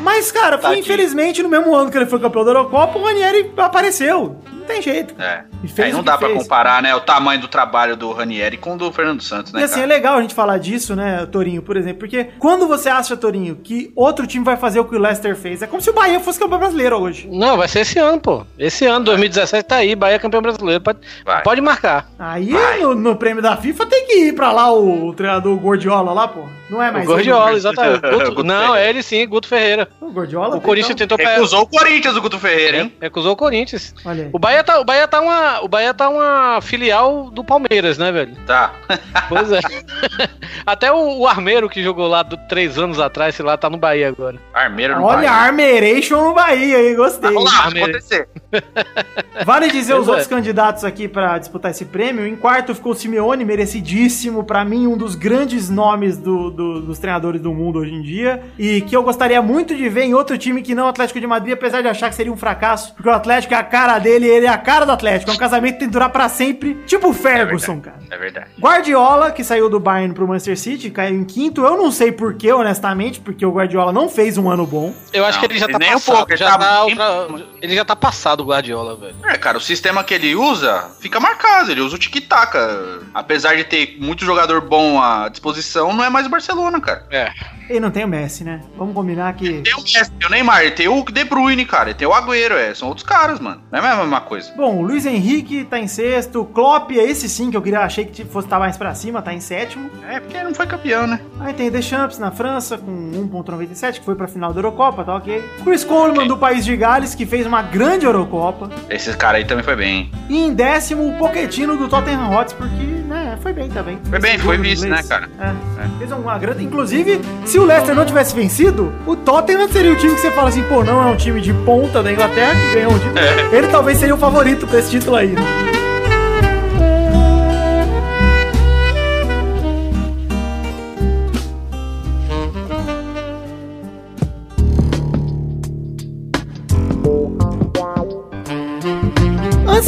Mas, cara, foi Tadinho. infelizmente no mesmo ano que ele foi campeão da Eurocopa, o Ranieri apareceu. Não tem jeito. É. Aí não dá fez. comparar, né, o tamanho do trabalho do Ranieri com o do Fernando Santos, né, E assim, é cara? legal a gente falar disso, né, Torinho, por exemplo, porque quando você acha, Torinho, que outro time vai fazer o que o Leicester fez, é como se o Bahia fosse campeão brasileiro hoje. Não, vai ser esse ano, pô. Esse ano, 2017, tá aí, Bahia campeão brasileiro. Pode, Vai. pode marcar. Aí no, no prêmio da FIFA tem que ir pra lá o, o treinador Gordiola lá, pô. Não é O mais Gordiola, ele. exatamente. (laughs) Guto- Guto não, Ferreira. é ele sim, Guto Ferreira. O Gordiola? O Corinthians então, tentou pegar. Recusou o Corinthians, o Guto Ferreira, hein? Recusou o Corinthians. Olha aí. O Bahia tá, o Bahia tá uma, o Bahia tá uma filial do Palmeiras, né, velho? Tá. Pois é. (laughs) Até o, o Armeiro que jogou lá do, três anos atrás, sei lá, tá no Bahia agora. Armeiro no Olha, Bahia. Armeration no Bahia, aí, gostei. Vamos lá, vai acontecer. (laughs) Vale dizer os é. outros candidatos aqui pra disputar esse prêmio. Em quarto ficou o Simeone, merecidíssimo. Pra mim, um dos grandes nomes do- do- dos treinadores do mundo hoje em dia. E que eu gostaria muito de ver em outro time que não o Atlético de Madrid, apesar de achar que seria um fracasso. Porque o Atlético é a cara dele, ele seria a cara do Atlético. É um casamento que tem que durar pra sempre, tipo o Ferguson, cara. É verdade. Guardiola, que saiu do Bayern pro Manchester City, caiu em quinto. Eu não sei porquê, honestamente, porque o Guardiola não fez um ano bom. Eu acho Não, que ele já tá nem um passado. pouco, ele já tá tá ele já tá passado o Guardiola, velho. É, cara, o sistema que ele usa fica marcado. Ele usa o tic-tac. Apesar de ter muito jogador bom à disposição, não é mais o Barcelona, cara. É. E não tem o Messi, né? Vamos combinar que. Tem o Messi, tem o Neymar, tem o De Bruyne, cara. Tem o Agüero, é. São outros caras, mano. Não é a mesma coisa. Bom, o Luiz Henrique tá em sexto. Klopp, esse sim que eu queria, achei que fosse estar mais pra cima, tá em sétimo. É, porque não foi campeão, né? Aí tem Deschamps na França com 1.97, que foi pra final da Eurocopa, tá ok. Chris Coleman do país de Gales, que fez uma grande Eurocopa. Esse cara aí também foi bem. E em décimo, o Pochettino do Tottenham Hotspur, que, né, foi bem também. Foi bem, foi vice, né, cara? É. Fez uma grande... Inclusive, se o Leicester não tivesse vencido, o Tottenham seria o time que você fala assim, pô, não é um time de ponta da Inglaterra que ganhou um título. É. Ele talvez seria o favorito pra esse título aí, né?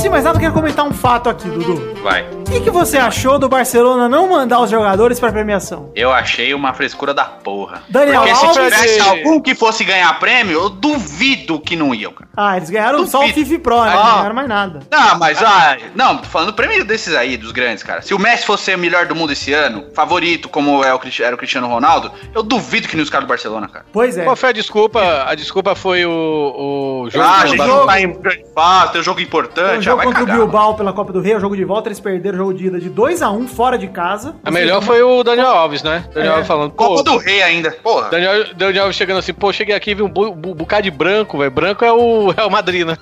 De mais nada, eu quero comentar um fato aqui, Dudu. Vai. O que, que você achou do Barcelona não mandar os jogadores pra premiação? Eu achei uma frescura da porra. Daniel Porque se Alves- tivesse algum que fosse ganhar prêmio, eu duvido que não iam, cara. Ah, eles ganharam só o Duvido. FIFA Pro, né? Ah. Não ganharam mais nada. Não, mas ah, não, tô falando do prêmio desses aí, dos grandes, cara. Se o Messi fosse o melhor do mundo esse ano, favorito como é o, era o Cristiano Ronaldo, eu duvido que nem os caras do Barcelona, cara. Pois é. Qual foi a desculpa? A desculpa foi o, o jogo ah, a gente não tá em grande fase, tem um jogo importante, Foi um ah, jogo vai contra cagar. o Bilbao pela Copa do Rei, o jogo de volta, eles perderam o jogo de ida de 2x1 fora de casa. A melhor foi o Daniel Alves, né? Daniel É. Alves falando, Copa do Rei ainda, porra. Daniel, Daniel Alves chegando assim, pô, cheguei aqui e vi um bu- bu- bocado de branco, velho. Branco é o, (laughs) é o Madrid, né?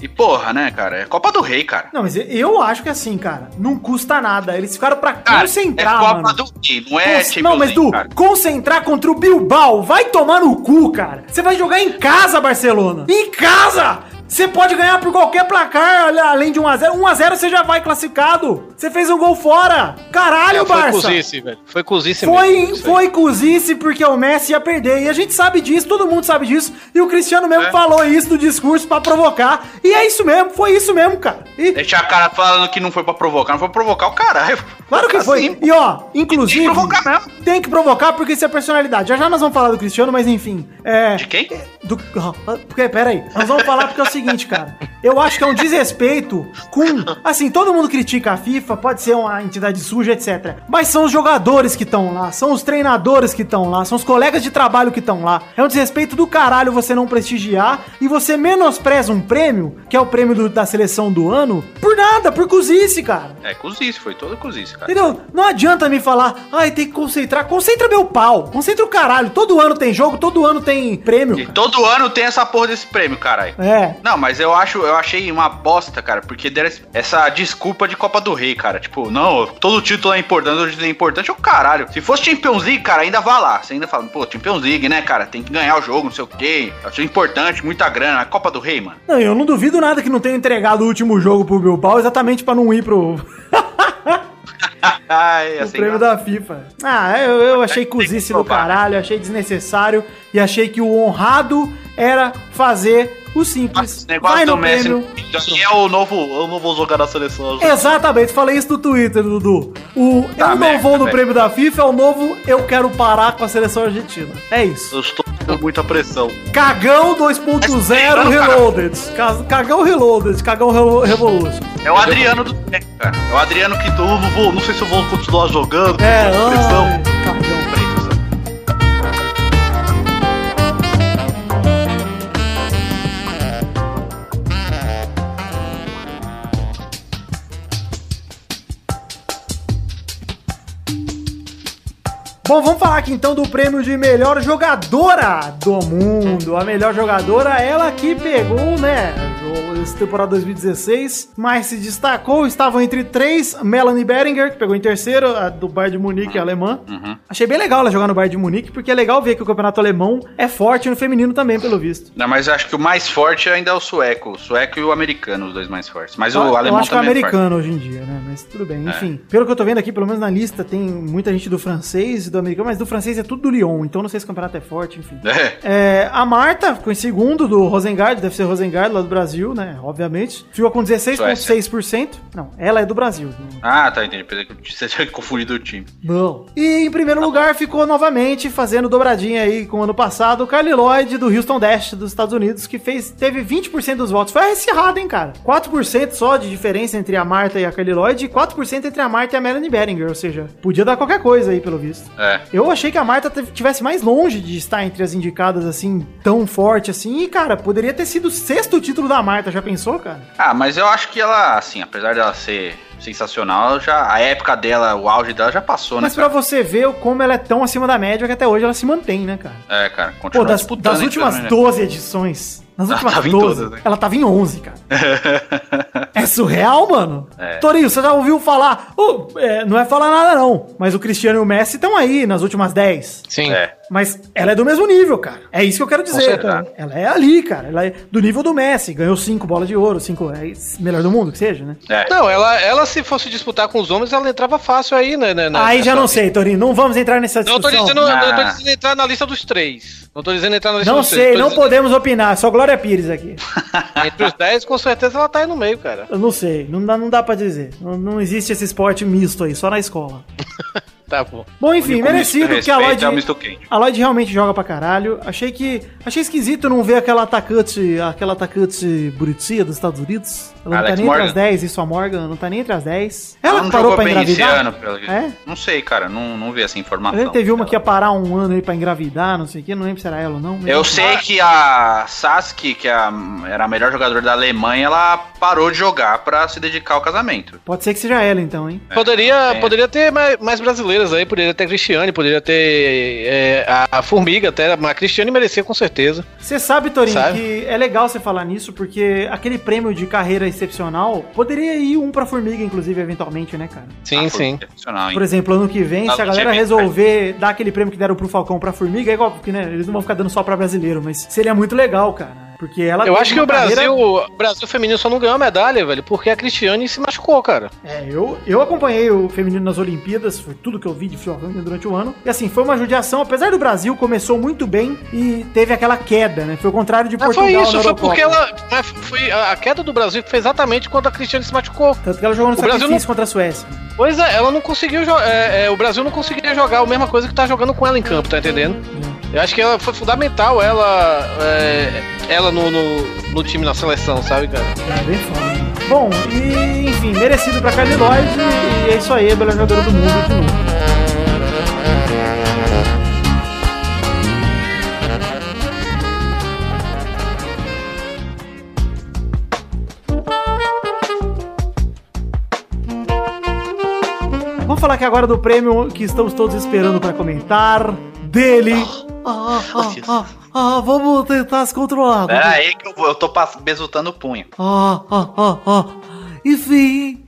E porra, né, cara? É Copa do Rei, cara. Não, mas eu acho que assim, cara, não custa nada. Eles ficaram pra Cara, concentrar, é Copa mano. do Rei, não é Cons- não, mas League, Du, cara. concentrar contra o Bilbao, vai tomar no cu, cara. Você vai jogar em casa, Barcelona. Em casa! Você pode ganhar por qualquer placar, além de 1x0. 1x0 você já vai classificado. Você fez um gol fora. Caralho, Foi Barça. cozice, velho. Foi cozice Foi, mesmo. foi cozice porque o Messi ia perder. E a gente sabe disso, todo mundo sabe disso. E o Cristiano mesmo É. falou isso no discurso pra provocar. E é isso mesmo, foi isso mesmo, cara. E, Deixar a cara falando que não foi pra provocar, não foi pra provocar o caralho. Claro que foi. Assim, E ó, inclusive. Tem que provocar mesmo. Tem que provocar porque isso é personalidade. Já já nós vamos falar do Cristiano, mas enfim. É. De quem? Do, ah, porque, pera aí, nós vamos falar porque é o seguinte, cara. Eu acho que é um desrespeito com. Assim, todo mundo critica a FIFA, pode ser uma entidade suja, etc. Mas são os jogadores que estão lá, são os treinadores que estão lá, são os colegas de trabalho que estão lá. É um desrespeito do caralho você não prestigiar e você menospreza um prêmio, que é o prêmio do- da seleção do ano, por nada, por cozice, cara. É, cozice, foi todo cozice, cara. Entendeu? Não adianta me falar, ai, tem que concentrar. Concentra meu pau. Concentra o caralho. Todo ano tem jogo, todo ano tem prêmio. E cara. todo ano tem essa porra desse prêmio, caralho. É. Não, mas eu acho, eu achei uma bosta, cara, porque deram essa desculpa de Copa do Rei, cara. Tipo, não, todo título é importante, todo título é importante, é o caralho. Se fosse Champions League, cara, ainda vá lá. Você ainda fala, pô, Champions League, né, cara? Tem que ganhar o jogo, não sei o quê. É um título importante, muita grana. A Copa do Rei, mano. Não, eu não duvido nada que não tenha entregado o último jogo pro Bilbao exatamente pra não ir pro, (laughs) (laughs) Ai, pro assim, prêmio da FIFA. Ah, eu, eu achei cozice do caralho, achei desnecessário e achei que o honrado era fazer o simples. Esse negócio Vai no do Messi prêmio. é o novo, eu não vou jogar na seleção. Exatamente, falei isso no Twitter, Dudu. O Tá eu não merda, vou no velho. prêmio da FIFA é o novo eu quero parar com a seleção argentina. É isso. Eu estou com muita pressão. Cagão 2.0 Mas, cara. Reloaded. Ca- Cagão Reloaded, Cagão Re- Revolution. É o Adriano do. É o Adriano que eu não vou, não sei se eu vou continuar jogando. É, com pressão. ai, cagão. Bom, vamos falar aqui então do prêmio de melhor jogadora do mundo. A melhor jogadora, ela que pegou, né, o- essa temporada 2016, mas se destacou, estavam entre três, Melanie Beringer, que pegou em terceiro, a do Bayern de Munique, a alemã. Uhum. Achei bem legal ela jogar no Bayern de Munique, porque é legal ver que o campeonato alemão é forte no feminino também, pelo visto. Não, mas acho que o mais forte ainda é o sueco. O sueco e o americano, os dois mais fortes. Mas Eu- o alemão eu acho que é também americano hoje em dia, né? Mas tudo bem. Enfim, pelo que eu tô vendo aqui, pelo menos na lista, tem muita gente do francês do americano, mas do francês é tudo do Lyon, então não sei se o campeonato é forte, enfim. É. É, a Marta ficou em segundo do Rosengard, deve ser Rosengard lá do Brasil, né? Obviamente. Ficou com 16,6%. Não, ela é do Brasil. Ah, tá, entendi. Pensei que você tinha confundido o time. Não. E em primeiro lugar ficou novamente fazendo dobradinha aí com o ano passado o Carly Lloyd do Houston Dash dos Estados Unidos, que fez, teve 20% dos votos. Foi acirrado, hein, cara? 4% só de diferença entre a Marta e a Carly Lloyd e 4% entre a Marta e a Melanie Behringer, ou seja, podia dar qualquer coisa aí, pelo visto. É. Eu achei que a Marta tivesse mais longe de estar entre as indicadas assim, tão forte assim. E, cara, poderia ter sido o sexto título da Marta, já pensou, cara? Ah, mas eu acho que ela, assim, apesar dela ser sensacional, já a época dela, o auge dela já passou, Mas né? pra você ver como ela é tão acima da média que até hoje ela se mantém, né, cara? É, cara, Pô, continua das, disputando das aí últimas também, né? 12 edições. Nas Ela últimas tava em 12, todas, né? ela tava em 11, cara. (laughs) É surreal, mano? É. Torinho, você já ouviu falar? É, não é falar nada, não. Mas o Cristiano e o Messi estão aí nas últimas 10. Sim. É. Mas ela é do mesmo nível, cara. É isso que eu quero dizer. Ela é ali, cara. Ela é do nível do Messi. Ganhou cinco bolas de ouro, cinco é melhor do mundo, que seja, né? É. Não, ela, ela se fosse disputar com os homens, ela entrava fácil aí, né? né, Aí já não sei, Torinho. Não vamos entrar nessa Não tô discussão. dizendo, não tô Ah. dizendo entrar na lista dos três. Não tô dizendo entrar na lista Não dos três. sei, tô não dizendo- podemos opinar. Só Glória Pires aqui. (laughs) Entre os 10, com certeza ela tá aí no meio, cara. Eu não sei. Não dá, não dá pra dizer. Não, não existe esse esporte misto aí, só na escola. (laughs) Tá bom. Bom, enfim, merecido que a Lloyd. é. A Lloyd realmente joga pra caralho. Achei que. Achei esquisito não ver aquela atacante. Aquela atacante bonitinha dos Estados Unidos. Ela não Alex tá nem entre Morgan. as 10, isso a Morgan, não tá nem entre as 10. Ela Ela não parou jogou pra bem esse engravidar. ano, pelo jeito. É? Não sei, cara, não, não vi essa informação. Eu teve uma que ia parar um ano aí pra engravidar, não sei o que, não lembro se era ela ou não. Eu sei que a Sasuke, que é a- era a melhor jogadora da Alemanha, ela parou de jogar pra se dedicar ao casamento. Pode ser que seja ela então, hein? Poderia, é. poderia ter mais, mais brasileiras aí, poderia ter a Cristiane, poderia ter é, a, a Formiga até, mas a Cristiane merecia com certeza. Você sabe, Torinho, Sabe? que é legal você falar nisso, porque aquele prêmio de carreira excepcional poderia ir um pra Formiga, inclusive, eventualmente, né, cara? Sim, Ah, sim. Por exemplo, ano que vem, se a galera resolver dar aquele prêmio que deram pro Falcão pra Formiga, é igual, porque, né, eles não vão ficar dando só pra brasileiro, mas seria muito legal, cara. Porque ela Eu acho que o Brasil, carreira- o Brasil feminino só não ganhou a medalha, velho, porque a Cristiane se machucou, cara. É, eu, eu acompanhei o feminino nas Olimpíadas, foi tudo que eu vi de futebol feminino durante o ano. E assim, foi uma judiação, apesar do Brasil começou muito bem e teve aquela queda, né? Foi o contrário de Mas Portugal foi isso, foi porque ela. mas Foi a queda do Brasil foi exatamente quando a Cristiane se machucou. Tanto que ela jogou no O Brasil sacrifício não- contra a Suécia. Pois é, ela não conseguiu é, é, O Brasil não conseguia jogar a mesma coisa que tá jogando com ela em campo, tá entendendo? Eu acho que ela foi fundamental, ela. é, ela no, no, no time, na seleção, sabe, cara? É, bem foda. Bom, e enfim, merecido pra Kylie Lloyd e é isso aí, melhor jogadora do mundo de novo. Vamos falar aqui agora do prêmio que estamos todos esperando pra comentar. Dele. Ah, ah, ah, ah, vamos tentar se controlar. Pera aí que eu, eu tô besultando o punho. Ah, ah, ah, ah. Enfim.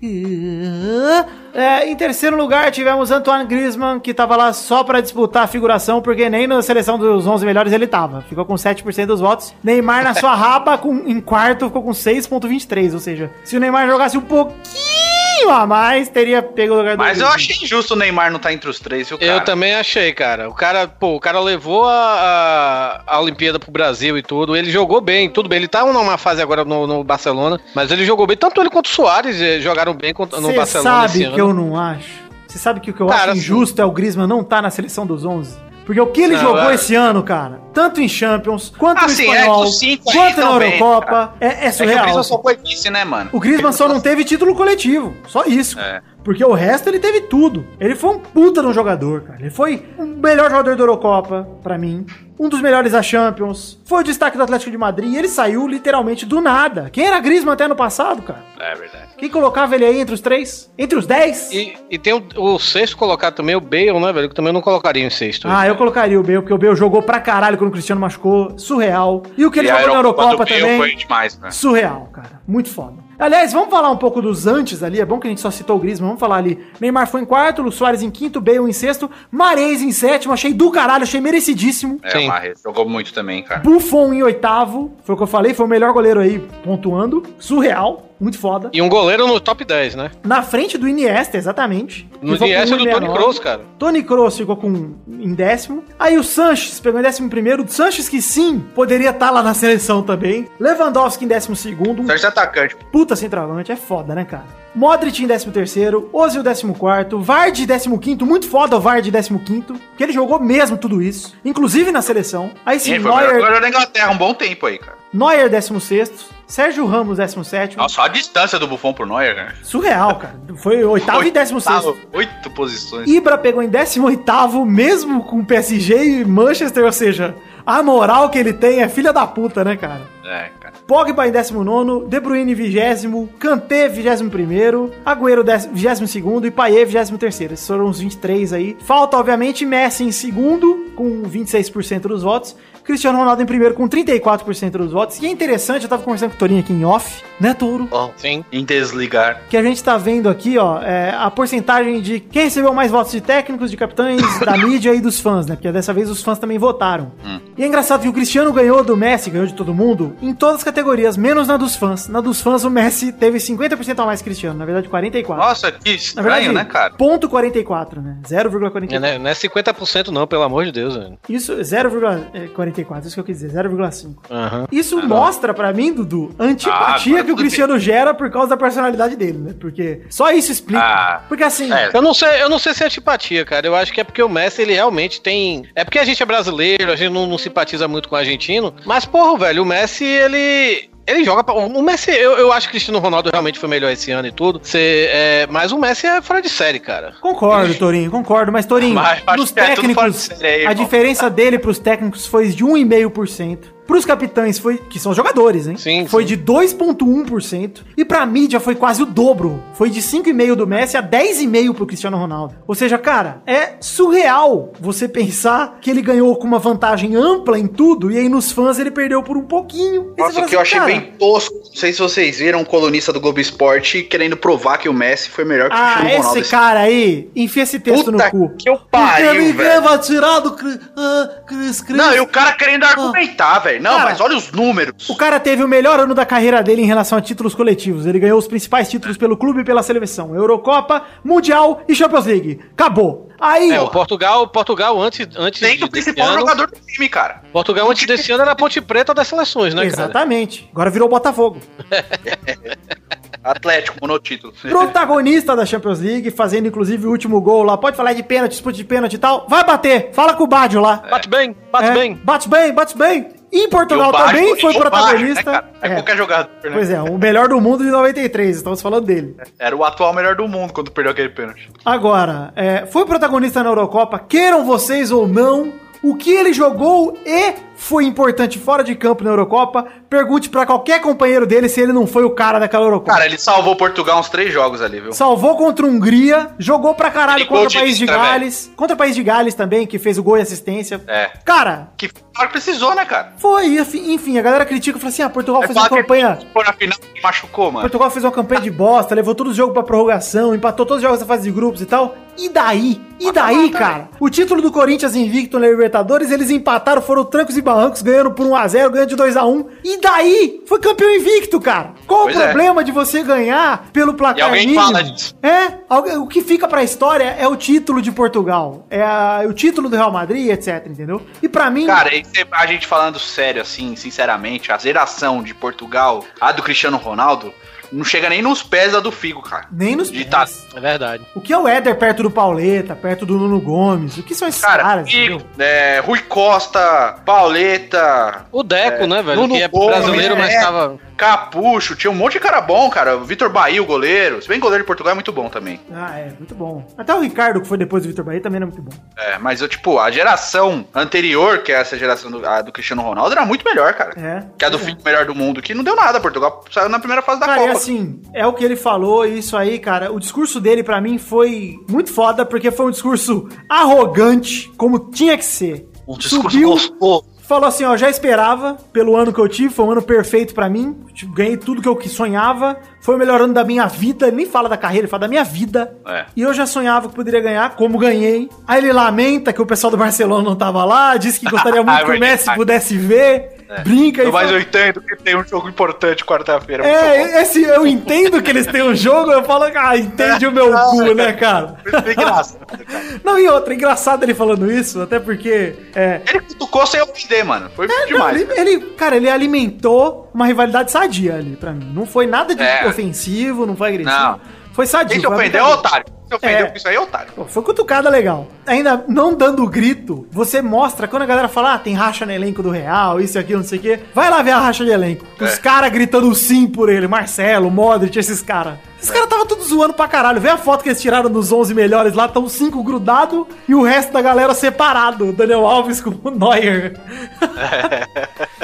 É, em terceiro lugar, tivemos Antoine Griezmann, que tava lá só pra disputar a figuração, porque nem na seleção dos 11 melhores ele tava. Ficou com 7% dos votos. Neymar na sua (laughs) raba, com, em quarto, ficou com 6,23. Ou seja, se o Neymar jogasse um pouquinho a mais, teria pego o lugar do Mas eu achei injusto o Neymar não estar entre os três, viu, cara? Eu também achei, cara. O cara, pô, o cara levou a, a, a Olimpíada pro Brasil e tudo. Ele jogou bem, tudo bem. Ele tá numa fase agora no, no Barcelona, mas ele jogou bem. Tanto ele quanto o Soares eh, jogaram bem no Você Barcelona esse sabe ano. que eu não acho? Você sabe que o que eu Cara, acho injusto é o Griezmann não tá na seleção dos 11? Porque o que ele Não, jogou é- esse ano, cara, tanto em Champions, quanto Ah, no sim, é, Espanhol, aí quanto na bem, Eurocopa, é, é É que o surreal. Griezmann só foi vice, né, mano? O Griezmann só não teve título coletivo, só isso. É. Porque o resto ele teve tudo. Ele foi um puta de um jogador, cara. Ele foi o melhor jogador da Eurocopa, pra mim. Um dos melhores da Champions. Foi o destaque do Atlético de Madrid. E ele saiu literalmente do nada. Quem era Griezmann até ano passado, cara? É verdade. Quem colocava ele aí entre os três? Entre os dez? E, e tem o, o sexto colocado também, o Bale, né, velho? Que também eu não colocaria em sexto. Ah, eu colocaria o Bale, porque o Bale jogou pra caralho quando o Cristiano machucou. Surreal. E o que ele E jogou na Eurocopa também. Foi demais, né? Surreal, cara. Muito foda. Aliás, vamos falar um pouco dos antes ali. É bom que a gente só citou o Griezmann. Vamos falar ali. Neymar foi em quarto, Lu Soares em quinto, Bale em sexto, Mares em sétimo. Achei do caralho, achei merecidíssimo. É, Sim. o Marres jogou muito também, cara. Buffon em oitavo. Foi o que eu falei, foi o melhor goleiro aí pontuando. Surreal. Muito foda. E um goleiro no top 10, né? Na frente do Iniesta, exatamente. No Iniesta do Tony 1,69. Kroos, cara. Tony Kroos ficou com, em décimo. Aí o Sanches pegou em décimo primeiro. O Sanches que sim, poderia estar lá na seleção também. Lewandowski em décimo segundo. Um Sérgio é atacante. puta centroavante, é foda, né, cara? Modric em 13º, Ozil 14º, Vard 15º, muito foda o Vard 15º, porque ele jogou mesmo tudo isso, inclusive na seleção. Aí sim, Neuer, jogador da Inglaterra um bom tempo aí, cara. Neuer 16º, Sérgio Ramos 17º. Nossa, a distância do Buffon pro Neuer, cara. Surreal, cara. Foi oitavo e 16º. Oitavo, Oito posições. Ibra pegou em 18º, mesmo com PSG e Manchester, ou seja, a moral que ele tem é filha da puta, né, cara? É, cara. Pogba em 19, De Bruyne 20, Kanté 21, Agüero 22 e Payet 23. Esses foram os 23 aí. Falta, obviamente, Messi em segundo, com 26% dos votos. Cristiano Ronaldo em primeiro, com 34% dos votos. E é interessante, eu tava conversando com o Torinho aqui em off, né, Touro? Sim. Em desligar. que a gente tá vendo aqui, ó, é a porcentagem de quem recebeu mais votos de técnicos, de capitães, (laughs) da mídia e dos fãs, né? Porque dessa vez os fãs também votaram. E é engraçado que o Cristiano ganhou do Messi, ganhou de todo mundo, em todas as categorias, menos na dos fãs. Na dos fãs, o Messi teve 50% a mais Cristiano, na verdade 44. Nossa, que na estranho, verdade, né, cara? ponto 44, né? 0,44. Não é, não é 50% não, pelo amor de Deus, velho. Isso, 0,44, isso que eu quis dizer, 0,5. Aham. Isso mostra pra mim, Dudu, a antipatia Ah, que o Cristiano gera por causa da personalidade dele, né? Porque só isso explica. Ah, Porque assim, é. Eu não sei, eu não sei se é antipatia, cara. Eu acho que é porque o Messi, ele realmente tem. É porque a gente é brasileiro, a gente não, não simpatiza muito com o argentino. Mas, porra, velho, o Messi, ele. Ele joga pra... O Messi, eu, eu acho que o Cristiano Ronaldo realmente foi melhor esse ano e tudo. Cê, é, mas o Messi é fora de série, cara. Concordo, Torinho, concordo. Mas, Torinho, Mas nos é técnicos, série aí, a irmão. diferença dele pros técnicos foi de 1,5%. Pros capitães foi, que são os jogadores, hein? Sim, foi sim. de 2,1%. E pra mídia foi quase o dobro. Foi de 5,5% do Messi a 10,5% pro Cristiano Ronaldo. Ou seja, cara, é surreal você pensar que ele ganhou com uma vantagem ampla em tudo e aí nos fãs ele perdeu por um pouquinho. Nossa, o que eu assim, achei cara, bem tosco. Não sei se vocês viram um colunista do Globo Esporte querendo provar que o Messi foi melhor que o Ah, Cristiano Ronaldo. esse cara aí, enfia esse texto Puta no cu. que eu Porque pariu, ninguém velho. vai tirar do Cri- ah, Cris Cris. Não, e o cara querendo argumentar, velho. Não, Cara, mas olha os números. O cara teve o melhor ano da carreira dele em relação a títulos coletivos. Ele ganhou os principais títulos pelo clube e pela seleção: Eurocopa, Mundial e Champions League. Acabou. Aí, É, o Portugal, Portugal antes, antes Tem de- o principal ano, jogador do time, cara. Portugal antes desse ano era a Ponte Preta das seleções, né, cara? exatamente. Agora virou Botafogo. (laughs) Atlético, monotítulo. Protagonista da Champions League, fazendo inclusive o último gol lá. Pode falar de pênalti, disputa de pênalti e tal. Vai bater. Fala com o Badio lá. Bate bem, bate É, bem. Bate bem, bate bem. E em Portugal também foi protagonista. né, cara? é, É. qualquer jogador, né? Pois é, o melhor do mundo de 93. Estamos falando dele. Era o atual melhor do mundo quando perdeu aquele pênalti. Agora, é, foi protagonista na Eurocopa, queiram vocês ou não, o que ele jogou e foi importante fora de campo na Eurocopa, pergunte pra qualquer companheiro dele se ele não foi o cara daquela Eurocopa. Cara, ele salvou Portugal uns três jogos ali, viu? Salvou contra a Hungria, jogou pra caralho gol contra o País de Gales, contra o País de Gales também, que fez o gol e assistência. É. Cara, Que hora precisou, né, cara? foi, enfim, a galera critica e fala assim: ah, Portugal É fez uma que campanha. ele foi na final e machucou, mano. Portugal fez uma campanha de bosta, levou todos os jogos pra prorrogação, empatou todos os jogos da fase de grupos e tal. E daí? E daí, cara? O título do Corinthians invicto na Libertadores, eles empataram, foram trancos e barrancos, ganhando por 1x0, ganhando de 2x1. E daí? Foi campeão invicto, cara. Qual Pois o é. problema de você ganhar pelo placar E alguém mínimo? fala disso. É, o que fica pra história é o título de Portugal. É a- o título do Real Madrid, etc, entendeu? E pra mim... Cara, a gente falando sério, assim, sinceramente, a geração de Portugal, a do Cristiano Ronaldo, não chega nem nos pés da do Figo, cara. nem nos de pés. tá- É verdade. O que é o Éder perto do Pauleta, perto do Nuno Gomes? O que são esses Cara, caras? Figo, é, Rui Costa, Pauleta, O Deco, né, velho? Nuno Que é Gomes, brasileiro, mas é. tava. Capucho, tinha um monte de cara bom, cara. O Vitor Bahia, o goleiro. Se bem que o goleiro de Portugal é muito bom também. Ah, é, muito bom. Até o Ricardo, que foi depois do Vitor Bahia, também era muito bom. É, mas eu, tipo, a geração anterior, que é essa geração do, a do Cristiano Ronaldo, era muito melhor, cara. É. Que a do É. Figo melhor do mundo, que não deu nada. Portugal saiu na primeira fase da Cara, e Copa. assim, é o que ele falou, e isso aí, cara, o discurso dele pra mim foi muito foda, porque foi um discurso arrogante, como tinha que ser. um discurso Subiu, gostoso. Falou assim, ó, já esperava pelo ano que eu tive, foi um ano perfeito pra mim, tipo, ganhei tudo que eu que sonhava, foi o melhor ano da minha vida, ele nem fala da carreira, ele fala da minha vida. É. E eu já sonhava que poderia ganhar, como ganhei. Aí ele lamenta que o pessoal do Barcelona não tava lá, disse que gostaria (laughs) muito que o. Messi pudesse ver. Brinca e Mas fala- eu entendo que tem um jogo importante quarta-feira. É, esse eu entendo que eles têm um jogo, eu falo, ah, entende o meu (laughs) cu, né, cara? Engraçado, cara. (laughs) Não, e outra, engraçado ele falando isso, até porque. É, Ele cutucou sem ofender, mano. Foi É, não, demais. ele, ele- cara, ele alimentou uma rivalidade sadia ali pra mim. Não foi nada de É. ofensivo, não foi agressivo. Não. Foi sadio. Quem uma ofendeu é otário. Se ofendeu É. com isso aí é otário. Pô, Foi cutucada legal. Ainda não dando grito, você mostra, quando a galera fala, ah, tem racha no elenco do Real, isso e aquilo, não sei o quê. Vai lá ver a racha de elenco. Os É. caras gritando sim por ele, Marcelo, Modric, esses caras. Esses caras tava tudo zoando pra caralho. Vê a foto que eles tiraram dos 11 melhores lá, tão cinco grudados e o resto da galera separado. Daniel Alves com o Neuer. (laughs) (laughs)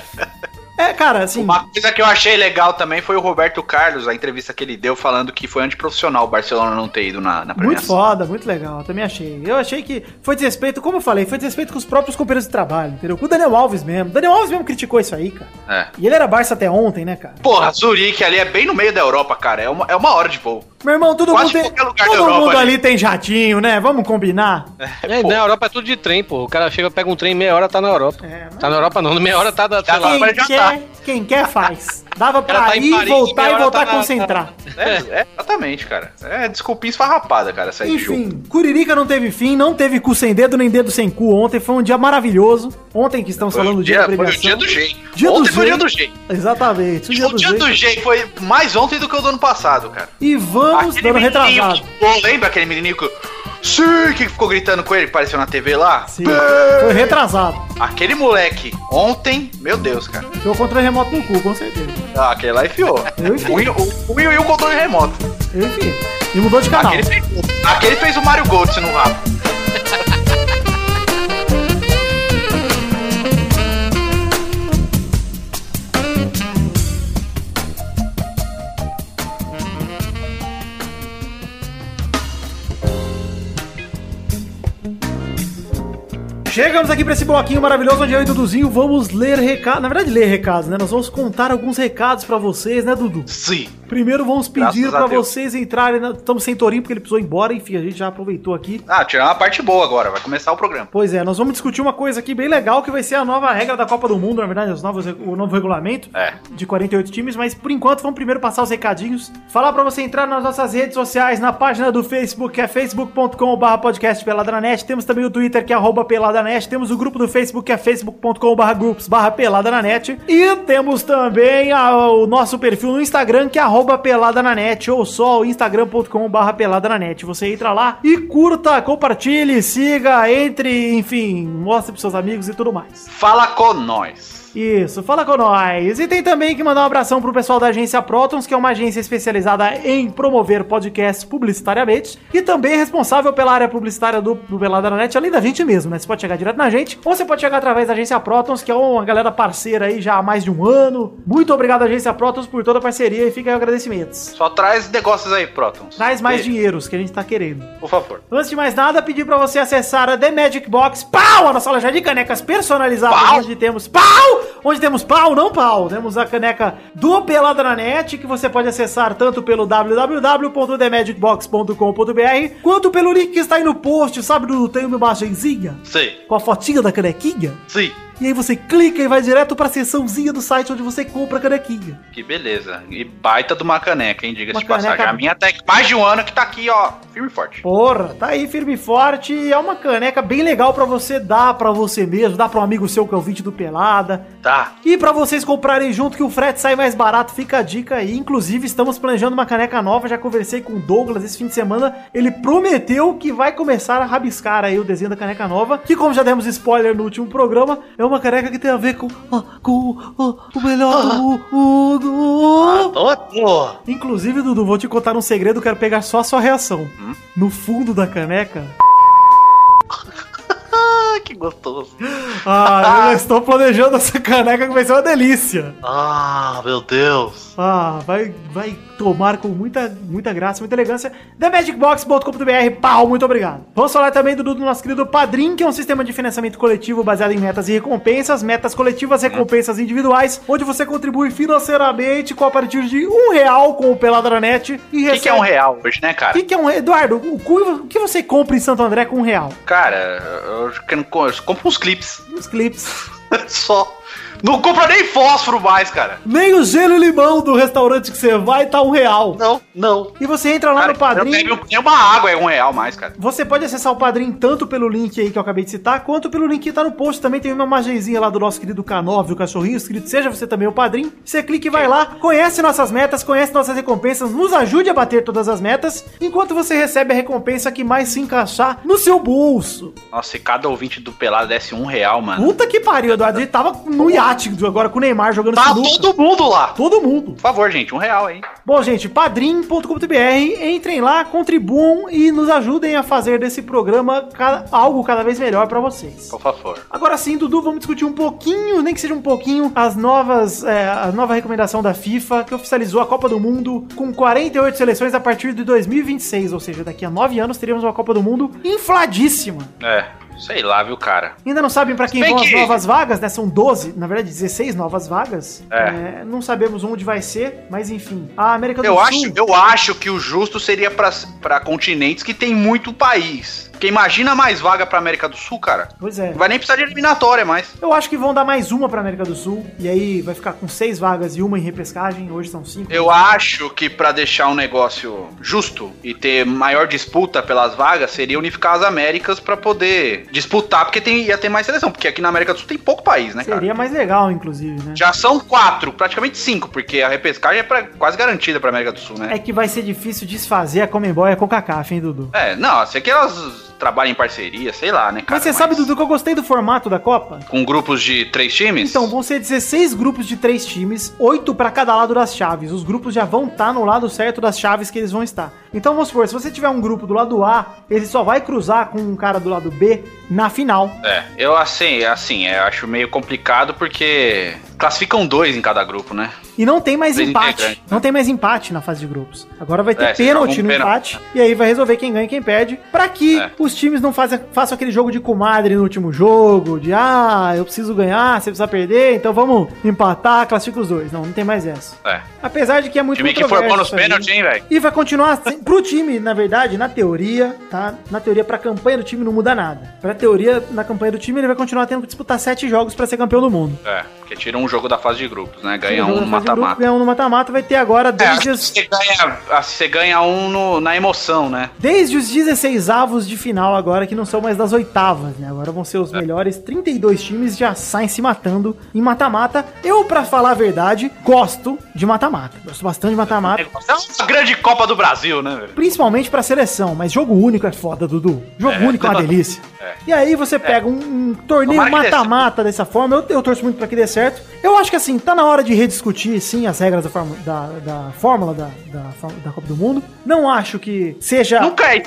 é, cara, assim... Uma coisa que eu achei legal também foi o Roberto Carlos, a entrevista que ele deu falando que foi antiprofissional o Barcelona não ter ido na, na Muito premiação. foda, muito legal, eu também achei. Eu achei que foi desrespeito, como eu falei, foi desrespeito com os próprios companheiros de trabalho, entendeu? Com o Daniel Alves mesmo. O Daniel Alves mesmo criticou isso aí, cara. É. E ele era Barça até ontem, né, cara? Porra, Zurique ali é bem no meio da Europa, cara. É uma, é uma hora de voo. Meu irmão, todo Quase mundo tem. Todo Europa mundo ali. tem jatinho, né? Vamos combinar. É, pô. na Europa é tudo de trem, pô. O cara chega, pega um trem, meia hora tá na Europa. É, mas- Tá na Europa não, meia hora tá, da, sei Já lá. tá. mas Quem já quer, quem quer faz. Dava pra tá ir, Paris, voltar e voltar tá a concentrar. É, é, exatamente, cara. É desculpinha esfarrapada, cara, jogo. Enfim, Curirica não teve fim, não teve cu sem dedo nem dedo sem cu ontem. Foi um dia maravilhoso. Ontem que estamos Foi falando do dia, da dia, foi o premiação. dia do G. Dia do Ontem foi o dia do G. Exatamente, o dia O do dia G. do G foi mais ontem do que o do ano passado, cara. E vamos dando menininho retrasado. que- lembra aquele menininho que... Sim, que ficou gritando com ele, apareceu na TV lá? Sim, foi retrasado. Aquele moleque, ontem, meu Deus, cara. Deu o controle remoto no cu, com certeza. Ah, aquele lá enfiou. Eu enfiei. O Will- e o controle remoto. Eu enfim. E mudou de canal. Aquele fez, aquele fez o Mario Golds no rabo. Chegamos aqui pra esse bloquinho maravilhoso onde eu e Duduzinho vamos ler recados. Na verdade, ler recados, né? Nós vamos contar alguns recados pra vocês, né, Dudu? Sim. Primeiro vamos pedir Graças a pra Deus. vocês entrarem. Na... Estamos sem Torinho porque ele precisou ir embora. Enfim, a gente já aproveitou aqui. Ah, tirar uma parte boa agora, vai começar o programa. Pois é, nós vamos discutir uma coisa aqui bem legal que vai ser a nova regra da Copa do Mundo, na verdade, os novos, o novo regulamento É. de 48 times, mas por enquanto vamos primeiro passar os recadinhos. Falar pra você entrar nas nossas redes sociais, na página do Facebook, que é facebook.com.br podcast peladanet. Temos também o Twitter, que é arroba peladanet. Temos o grupo do Facebook, que é facebook.com.br groups barra peladanet. E temos também a- o nosso perfil no Instagram, que é arroba peladananet, ou só o instagram.com.br peladananet. Você entra lá e curta, compartilhe, siga, entre, enfim, mostre pros seus amigos e tudo mais. Fala com nós. Isso, fala com nós. E tem também que mandar um abração pro pessoal da agência Protons, que é uma agência especializada em promover podcasts publicitariamente e também é responsável pela área publicitária do, do Pelada na Net, além da gente mesmo, né? Você pode chegar direto na gente ou você pode chegar através da agência Protons, que é uma galera parceira aí já há mais de um ano. Muito obrigado, agência Protons, por toda a parceria e fica aí agradecimentos. Só traz negócios aí, Protons. Traz mais Beijo, dinheiros que a gente tá querendo. Por favor. Antes de mais nada, pedir pra você acessar a The Magic Box, pau, a nossa loja de canecas personalizadas, Pau? onde temos pau, onde temos pau, não pau, temos a caneca do Pelada na Net, que você pode acessar tanto pelo www.themagicbox.com.br, quanto pelo link que está aí no post, sabe, do tem uma imagenzinha Sim, com a fotinha da canequinha, sim. E aí você clica e vai direto pra seçãozinha do site onde você compra a canequinha. Que beleza. E baita de uma caneca, hein? Diga-se de passagem. caneca- A minha até mais de um ano que tá aqui, ó, firme e forte. Porra, tá aí firme e forte. É uma caneca bem legal pra você dar pra você mesmo, dar pra um amigo seu que é o vídeo do Pelada. Tá. E pra vocês comprarem junto que o frete sai mais barato, fica a dica aí. Inclusive, estamos planejando uma caneca nova. Já conversei com o Douglas esse fim de semana. Ele prometeu que vai começar a rabiscar aí o desenho da caneca nova. Que, como já demos spoiler no último programa, é uma caneca que tem a ver com, ah, com ah, o melhor do mundo. Ô, porra. Inclusive, Dudu, vou te contar um segredo, quero pegar só a sua reação. Hum? No fundo da caneca. (laughs) (laughs) Que gostoso. Ah, eu já (laughs) estou planejando essa caneca que vai ser uma delícia. Ah, meu Deus. Ah, vai, vai tomar com muita, muita graça, muita elegância. TheMagicBox.com.br, pau, muito obrigado. Vamos falar também do, do nosso querido Padrim, que é um sistema de financiamento coletivo baseado em metas e recompensas, metas coletivas, recompensas individuais, onde você contribui financeiramente com a partir de um real com o Peladranet e O que, que é um real hoje, né, O cara? que, que é um Eduardo, o, o que você compra em Santo André com um real? Cara, eu, eu compro uns clips. Os clips. (laughs) Só. Não compra nem fósforo mais, cara. Nem o gelo e limão do restaurante que você vai tá um real. Não, não. E você entra lá Cara, no Padrim. nem uma água, é um real mais, cara. Você pode acessar o Padrim tanto pelo link aí que eu acabei de citar, quanto pelo link que tá no post. Também tem uma imagenzinha lá do nosso querido K9, o cachorrinho, escrito Seja você também o Padrim. Você clica e vai lá, conhece nossas metas, conhece nossas recompensas, nos ajude a bater todas as metas, enquanto você recebe a recompensa que mais se encaixar no seu bolso. Nossa, se cada ouvinte do Pelado desse um real, mano. Puta que pariu, Eduardo. Ele tava no iate agora com o Neymar jogando Tá sinuca. todo mundo lá. Todo mundo. Por favor, gente, um real aí. Bom, gente, padrim.com.br, entrem lá, contribuam e nos ajudem a fazer desse programa ca- algo cada vez melhor pra vocês. Por favor. Agora sim, Dudu, vamos discutir um pouquinho, nem que seja um pouquinho, as novas, é, a nova recomendação da FIFA, que oficializou a Copa do Mundo com 48 seleções a partir de 2026, ou seja, daqui a 9 anos teríamos uma Copa do Mundo infladíssima. É, sei lá, viu, cara. Ainda não sabem pra quem bem vão as que- novas vagas, né? São 12, na verdade, 16 novas vagas. É. É, não sabemos onde vai ser, mas enfim. A América do Eu Sul. acho, eu acho que o justo seria pra continentes que tem muito país. Porque imagina mais vaga pra América do Sul, cara. Pois é. Não vai nem precisar de eliminatória mais. Eu acho que vão dar mais uma pra América do Sul. E aí vai ficar com seis vagas e uma em repescagem. Hoje são cinco. Eu acho que pra deixar um negócio justo e ter maior disputa pelas vagas, seria unificar as Américas pra poder disputar, porque tem, ia ter mais seleção. Porque aqui na América do Sul tem pouco país, né, cara? Seria mais legal, inclusive, né? Já são quatro, praticamente cinco, porque a repescagem é pra- quase garantida pra América do Sul, né? É que vai ser difícil desfazer a Comembol e a CONCACAF, hein, Dudu? É, não, sei que elas trabalham em parceria, sei lá, né, cara? Mas você sabe, Dudu, que eu gostei do formato da Copa? Com grupos de três times? Então, vão ser 16 grupos de três times, oito pra cada lado das chaves. Os grupos já vão estar no lado certo das chaves que eles vão estar. Então, vamos supor, se você tiver um grupo do lado A, ele só vai cruzar com um cara do lado B na final. É, eu assim, assim, eu acho meio complicado porque classificam dois em cada grupo, né? E não tem mais Três empate. né? Não tem mais empate na fase de grupos. Agora vai ter É, pênalti no pênalti. empate. E aí vai resolver quem ganha e quem perde. Pra que É. os times não façam, façam aquele jogo de comadre no último jogo. De ah, eu preciso ganhar, você precisa perder. Então vamos empatar, classifica os dois. Não, não tem mais essa. É. Apesar de que é muito time que for bom nos pênaltis, hein, velho? E vai continuar assim, pro time, na verdade, na teoria, tá? Na teoria, pra campanha do time não muda nada. Pra teoria, na campanha do time, ele vai continuar tendo que disputar sete jogos pra ser campeão do mundo. É, porque tira um jogo da fase de grupos, né? Ganha um no mata-mata. Ganha um no mata-mata, vai ter agora É, desde, que os, você ganha, que você ganha um no- na emoção, né? desde os 16 avos de final agora, que não são mais das oitavas, né? Agora vão ser os melhores 32 times já saem se matando em mata-mata. Eu, pra falar a verdade, gosto de mata-mata. Gosto bastante de mata-mata. É uma grande Copa do Brasil, né, velho? Principalmente pra seleção, mas jogo único é foda, Dudu. Jogo É. único é uma delícia. É. E aí você pega um, um torneio mata-mata dessa forma, eu, eu torço muito pra que dê certo. Eu acho que assim, tá na hora de rediscutir, sim, as regras da, fórmula- da, da fórmula da, da, da Copa do Mundo. Não acho que seja... Nunca é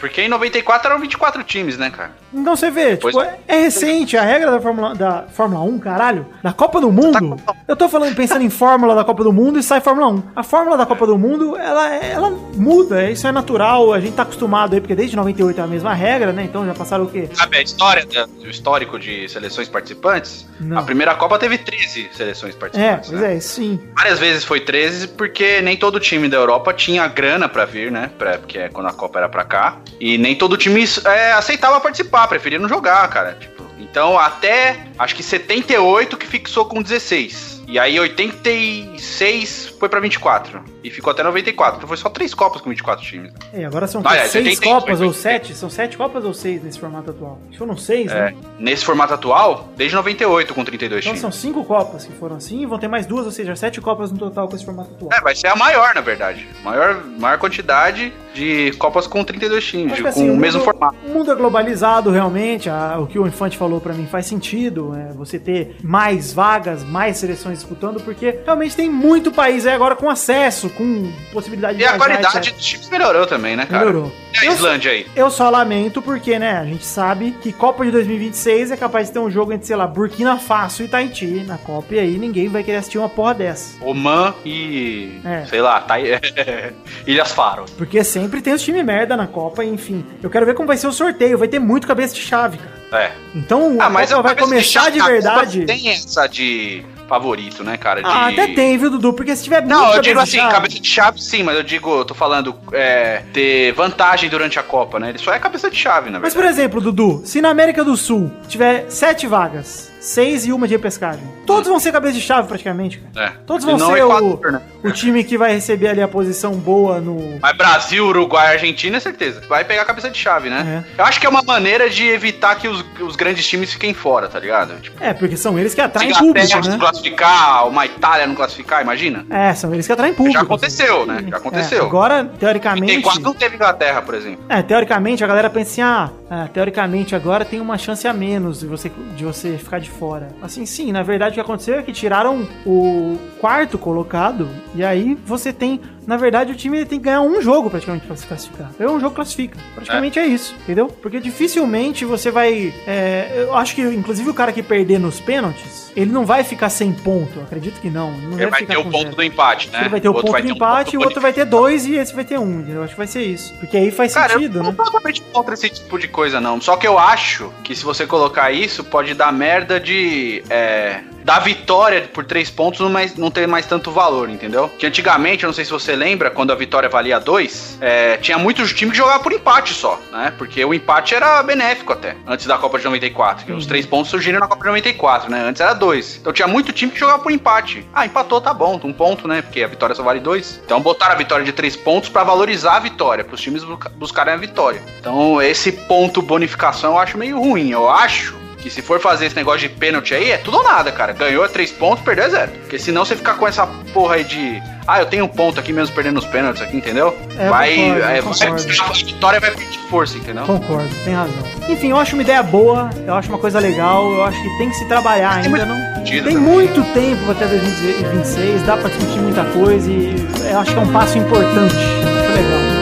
porque em 94 eram 24 times, né, cara? Então você vê, tipo, é, é recente a regra da Fórmula, da Fórmula 1, caralho. Da Copa do Mundo. Eu tô falando, pensando em fórmula da Copa do Mundo e sai Fórmula 1. A fórmula da Copa do Mundo, ela, ela muda, isso é natural, a gente tá acostumado aí, porque desde 98 é a mesma regra, né? Então já passaram o quê? Sabe a história, o histórico de seleções participantes? Não. A primeira Copa teve 13 seleções É, participantes. pois né? é, sim. Várias vezes foi 13, porque nem todo time da Europa tinha grana pra vir, né? Pra, porque é quando a Copa era pra cá. E nem todo time é, aceitava participar, preferia não jogar, cara. Tipo, então, até acho que 78 que fixou com 16. E aí 86 foi pra 24. E ficou até 94. Então foi só três Copas com 24 times. É, agora são Ah, é, seis 88, Copas ou 88. sete? São sete Copas ou seis nesse formato atual? Acho que foram seis, É, né? nesse formato atual, desde 98 com 32 Então times. são cinco Copas que foram assim, e vão ter mais duas, ou seja, sete Copas no total com esse formato atual. É, vai ser a maior, na verdade. Maior, maior quantidade de Copas com 32 times, de- que, com assim, o mesmo mundo, formato. O mundo é globalizado, realmente. a- o que o Infante falou pra mim faz sentido. É, você ter mais vagas, mais seleções disputando, porque realmente tem muito país aí agora com acesso, com possibilidade E a viajar, qualidade etc. dos times melhorou também, né, cara? Melhorou. E a Islândia aí? Eu só lamento porque, né, a gente sabe que Copa de 2026 é capaz de ter um jogo entre, sei lá, Burkina Faso e Tahiti na Copa, e aí ninguém vai querer assistir uma porra dessa. Oman e. É. Sei lá, tá... (laughs) Ilhas Faro. Porque sempre tem os times merda na Copa, enfim. Eu quero ver como vai ser o sorteio, vai ter muito cabeça de chave, cara. É. Então Ah, a mas Copa vai começar de verdade. Tem essa de favorito, né, cara? De... Ah, até tem, viu, Dudu? Porque se tiver Não, eu digo assim, chave- cabeça de chave sim, mas eu digo, eu tô falando é, ter vantagem durante a Copa, né? Ele só é cabeça de chave, na Mas, verdade. por exemplo, Dudu, se na América do Sul tiver sete vagas, seis e uma de repescagem. Todos vão ser cabeça de chave, praticamente, cara. É. Todos vão Se não, ser é o, né? o time que vai receber ali a posição boa no. Mas Brasil, Uruguai, Argentina, é certeza. Vai pegar a cabeça de chave, né? É. Eu acho que é uma maneira de evitar que os, os grandes times fiquem fora, tá ligado? Tipo, É, porque são eles que se atraem Inglaterra público, não né? classificar, uma Itália não classificar, imagina? É, são eles que atraem público. Já aconteceu, né? Já aconteceu. É, agora, Tem teoricamente. quase não teve Inglaterra, por exemplo. É, teoricamente a galera pensa assim, ah, ah, teoricamente agora tem uma chance a menos de você, de você ficar de fora. Assim, sim, na verdade que aconteceu é que tiraram o quarto colocado e aí você tem, na verdade o time tem que ganhar um jogo praticamente pra se classificar. É um jogo classifica. Praticamente é, isso, entendeu? Porque dificilmente você vai, é, eu acho que inclusive o cara que perder nos pênaltis, ele não vai ficar sem ponto, acredito que não. não Ele vai ter o ponto zero. do empate, né? Ele vai ter o, outro ponto do ter um empate, e o ponto outro vai ter dois e esse vai ter um. entendeu? Eu acho que vai ser isso. Porque aí faz Cara, sentido, eu né? não tô totalmente contra esse tipo de coisa, não. Só que eu acho que se você colocar isso, pode dar merda de. É, da vitória por três pontos não, mais, não ter mais tanto valor, entendeu? Que antigamente, eu não sei se você lembra, quando a vitória valia dois, é, tinha muitos times que jogavam por empate só, né? Porque o empate era benéfico até, antes da Copa de 94. Que os três pontos surgiram na Copa de 94, né? Antes era dois. Então tinha muito time que jogava por empate. Ah, empatou, tá bom, um ponto, né? Porque a vitória só vale dois. Então botaram a vitória de três pontos pra valorizar a vitória, pros times busca- buscarem a vitória. Então esse ponto bonificação eu acho meio ruim. Eu acho que se for fazer esse negócio de pênalti aí, é tudo ou nada, cara. Ganhou é três pontos, perdeu é zero. Porque senão você ficar com essa porra aí de. Ah, eu tenho um ponto aqui mesmo perdendo os pênaltis aqui, entendeu? É, vai, concordo, é, a vitória vai pedir força, entendeu? Concordo, tem razão. Enfim, eu acho uma ideia boa, eu acho uma coisa legal, eu acho que tem que se trabalhar Tem ainda. muito Não... Tem também. muito tempo até 2026, dá pra discutir muita coisa e eu acho que é um passo importante. Acho legal.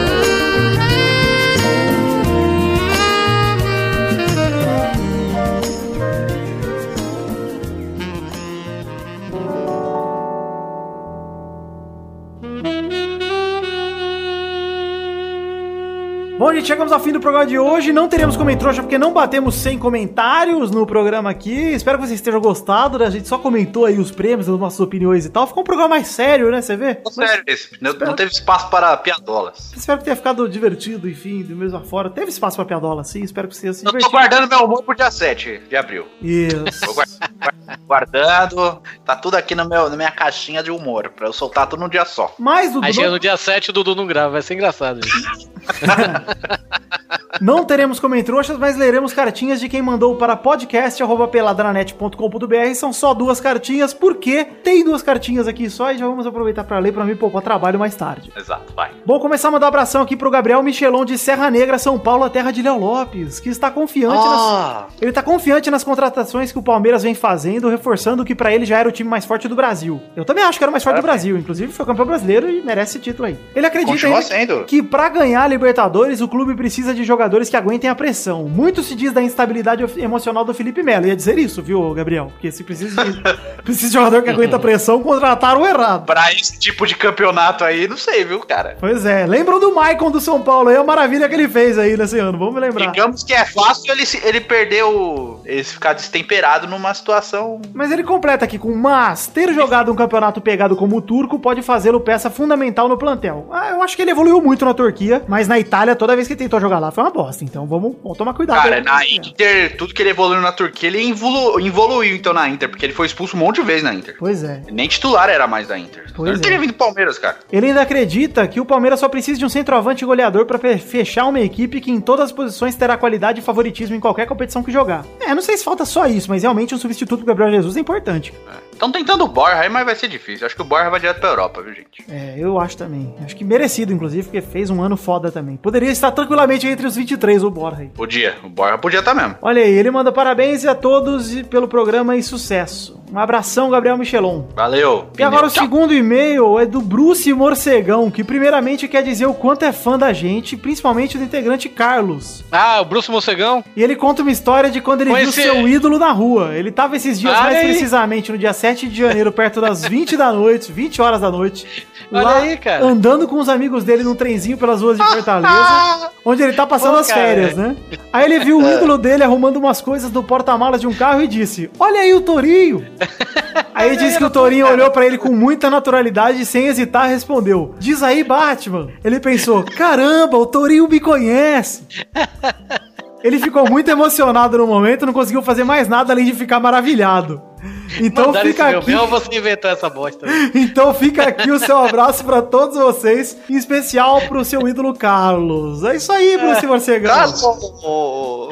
Gente, chegamos ao fim do programa de hoje. Não teremos comentrouxa porque não batemos 100 comentários no programa aqui. Espero que vocês tenham gostado. né? A gente só comentou aí os prêmios, as nossas opiniões e tal. Ficou um programa mais sério, né? Você vê? Tô Sério, esse. Não, não teve espaço para piadolas. Espero que tenha ficado divertido, enfim, do mesmo fora. Teve espaço pra piadola, sim. Espero que você se Eu tô guardando meu humor pro dia 7 de abril. Isso. Tô guardando. Tá tudo aqui no meu, na minha caixinha de humor, pra eu soltar tudo num dia só. Mas, Dudu, Aí chega no dia 7 o Dudu não grava, vai ser engraçado. (laughs) não teremos comentrouxas, mas leremos cartinhas de quem mandou para podcast.peladranet.com.br. São só duas cartinhas, porque tem duas cartinhas aqui só e já vamos aproveitar pra ler pra mim poupar trabalho mais tarde. Exato, vai. Bom, começar a mandar um abração aqui pro Gabriel Michelon de Serra Negra, São Paulo, a terra de Léo Lopes, que está confiante nas... Ah, Ele tá confiante nas contratações que o Palmeiras vem fazendo, reforçando que pra ele já era o time mais forte do Brasil. Eu também acho que era o mais forte do Brasil, inclusive foi campeão brasileiro e merece esse título aí. Ele acredita que pra ganhar a Libertadores o clube precisa de jogadores que aguentem a pressão. Muito se diz da instabilidade emocional do Felipe Melo. Ia dizer isso, viu, Gabriel? Porque se precisa de, (laughs) precisa de jogador que aguenta a pressão, contrataram o errado. pra esse tipo de campeonato aí, não sei, viu, cara? Pois é, lembram do Maicon do São Paulo aí, a maravilha que ele fez aí nesse ano, vamos lembrar. Digamos que é fácil ele, ele perder o. ele ficar destemperado numa situação. Mas ele completa aqui com, mas ter jogado um campeonato pegado como o turco pode fazê-lo peça fundamental no plantel. Ah, eu acho que ele evoluiu muito na Turquia, mas na Itália, toda vez que tentou jogar lá, foi uma bosta. Então vamos, vamos tomar cuidado. Cara, aí. na Inter, tudo que ele evoluiu na Turquia, ele evolu- evoluiu então na Inter, porque ele foi expulso um monte de vezes na Inter. Pois é. Nem titular era mais da Inter. Pois ele é. teria vindo do Palmeiras, cara. Ele ainda acredita que o Palmeiras só precisa de um centroavante goleador pra fe- fechar uma equipe que em todas as posições terá qualidade e favoritismo em qualquer competição que jogar. É, não sei se falta só isso, mas realmente um substituto pro Gabriel Jesus é importante. Estão tentando o Borja aí, mas vai ser difícil. Acho que o Borja vai direto pra Europa, viu, gente? É, eu acho também. Acho que merecido, inclusive, porque fez um ano foda também. Poderia estar tranquilamente entre os 23, o Borja aí. Podia. O Borja podia estar mesmo. Olha aí, ele manda parabéns a todos pelo programa e sucesso. Um abração, Gabriel Michelon. Valeu. E agora o Tchau. segundo e-mail é do Bruce Morcegão, que primeiramente quer dizer o quanto é fã da gente, principalmente do integrante Carlos. Ah, o Bruce Mocegão? E ele conta uma história de quando ele Conheci- viu seu ídolo na rua. Ele tava esses dias, Olha mais aí. precisamente, no dia 7 de janeiro, perto das (laughs) 20 da noite, 20 horas da noite. Olha aí, cara. Andando com os amigos dele num trenzinho pelas ruas de Fortaleza, (laughs) onde ele tá passando Pô, as férias, né? Aí ele viu o (laughs) ídolo dele arrumando umas coisas do porta-malas de um carro e disse: Olha aí o Torinho! (laughs) Aí disse que o Torinho olhou pra ele com muita naturalidade e sem hesitar respondeu: Diz aí, Batman. Ele pensou: Caramba, o Torinho me conhece. (laughs) ele ficou muito emocionado no momento, não conseguiu fazer mais nada além de ficar maravilhado. Então Mandaram fica meu aqui, bem ou você inventou essa bosta? (laughs) então fica aqui o seu abraço pra todos vocês, em especial pro seu ídolo Carlos. É isso aí, Bruce Morcegão. o,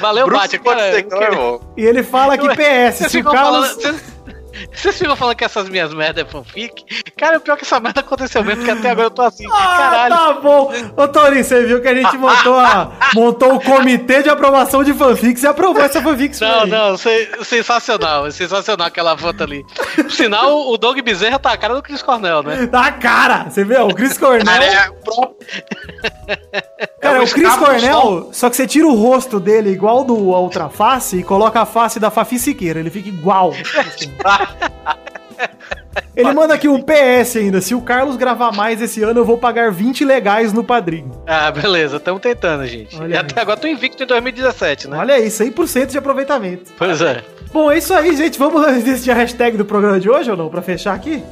Valeu, Bruce Bate. Cara, eu-. E ele fala que PS, se o Carlos... falando. (laughs) Vocês, ficam falando que essas minhas merdas é fanfic? Cara, o pior é que essa merda aconteceu mesmo, porque até agora eu tô assim, Ah, caralho. tá bom. Ô, Torinho, você viu que a gente (laughs) montou, a, montou o comitê de aprovação de fanfics e aprovou essa fanfics. Não, aí. não, se- sensacional, sensacional aquela foto ali. Por sinal, o Doug Bezerra tá a cara do Chris Cornell, né? Tá cara, você vê, o Chris Cornell. (laughs) Cara, é o próprio. Cara, É o Chris Cornell, só que você tira o rosto dele igual do a outra face e coloca a face da Fafi Siqueira, ele fica igual. assim. Ele manda aqui um PS ainda, se o Carlos gravar mais esse ano, eu vou pagar 20 legais no padrinho. Ah, beleza, tamo tentando, gente. Olha e aí. até agora tô invicto em 2017, né? Olha aí, 100% de aproveitamento. Pois é. Bom, é isso aí, gente. Vamos (laughs) decidir a hashtag do programa de hoje ou não, pra fechar aqui?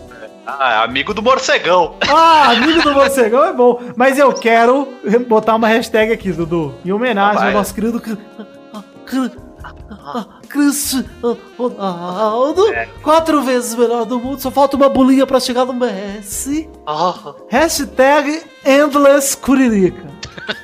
Ah, amigo do morcegão. Ah, amigo do morcegão é bom. Mas eu quero botar uma hashtag aqui, Dudu. Em homenagem Vai. ao nosso querido. Cri- Cri- Cristiano Ronaldo. Quatro vezes melhor do mundo. Só falta uma bolinha pra chegar no Messi. Hashtag Endless Curirica.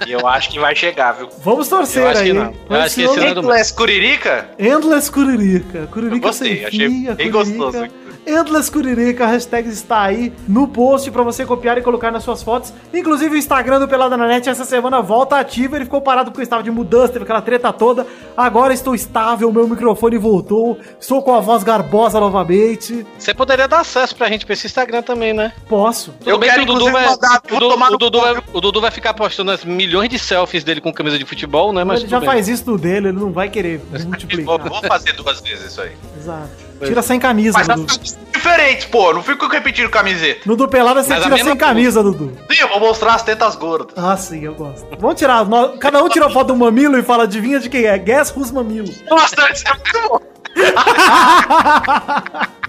E eu acho que vai chegar, viu? Vamos torcer Eu acho aí. que não. Eu acho que esse ano- Endless Curirica? Endless Curirica. Curirica Eu gostei, sem achei bem Curirica. gostoso. Endless Curirica, a hashtag está aí no post pra você copiar e colocar nas suas fotos. Inclusive o Instagram do Pelada na Net essa semana volta ativo. Ele ficou parado porque eu estava de mudança, teve aquela treta toda. Agora estou estável, meu microfone voltou. Estou com a voz garbosa novamente. Você poderia dar acesso pra gente pra esse Instagram também, né? Posso. Tudo Eu bem quero, que o Dudu vai, mandar- o Dudu vai, o Dudu vai ficar postando as milhões de selfies dele com camisa de futebol, né? Mas ele já bem. faz isso no dele, ele não vai querer (laughs) multiplicar. vou fazer duas vezes isso aí. Exato. Tira sem camisa, Mas as Dudu. camisas diferentes, pô. Não fico repetindo camiseta. No do Pelada você Mas tira sem camisa, Dudu. Sim, eu vou mostrar as tetas gordas. Ah, sim, eu gosto. Vamos tirar. Cada um tira a foto do mamilo e fala, adivinha de quem é? Guess who's mamilo. Nossa, isso é muito bom. (laughs)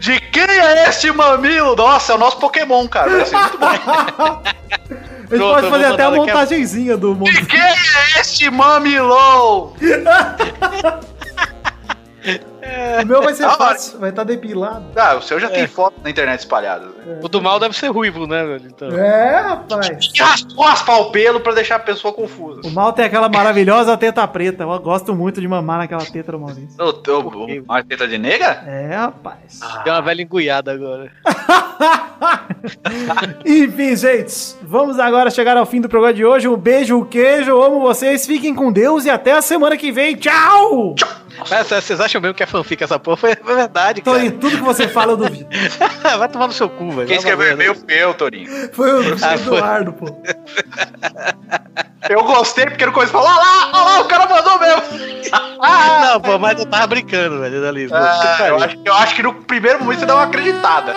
De quem é este mamilo? Nossa, é o nosso Pokémon, cara. Vai ser muito bom. A gente Pronto, pode fazer até a- montagenzinha do mundo. De quem é este mamilão? (laughs) O meu vai ser (laughs) hora. fácil, vai estar depilado. Ah, o seu já tem foto na internet espalhada. né? O do mal deve ser ruivo, né, velho? Então. É, rapaz. E raspou raspar o pelo pra deixar a pessoa confusa. O mal tem aquela maravilhosa teta preta. Eu gosto muito de mamar naquela teta do Maurício. Ô, ô, Uma teta de nega? É, rapaz. Tem uma velha enguiada agora. (laughs) Enfim, gente, vamos agora chegar ao fim do programa de hoje. Um beijo, um queijo, amo vocês, fiquem com Deus e até a semana que vem. Tchau! Mas vocês acham mesmo que é fanfic essa porra? Foi foi verdade, cara. Torinho, tudo que você fala eu duvido. (laughs) Vai tomar no seu cu, velho. Quem escreveu e-mail foi eu, Torinho. Foi o Ah, foi. Eduardo, pô. Eu gostei porque no começo falou: Olha lá, olha lá, o cara mandou mesmo. (laughs) Ah, não, pô, mas eu tava brincando, velho, ali. Pô, Ah, eu, acho, eu acho que no primeiro momento você dá uma acreditada.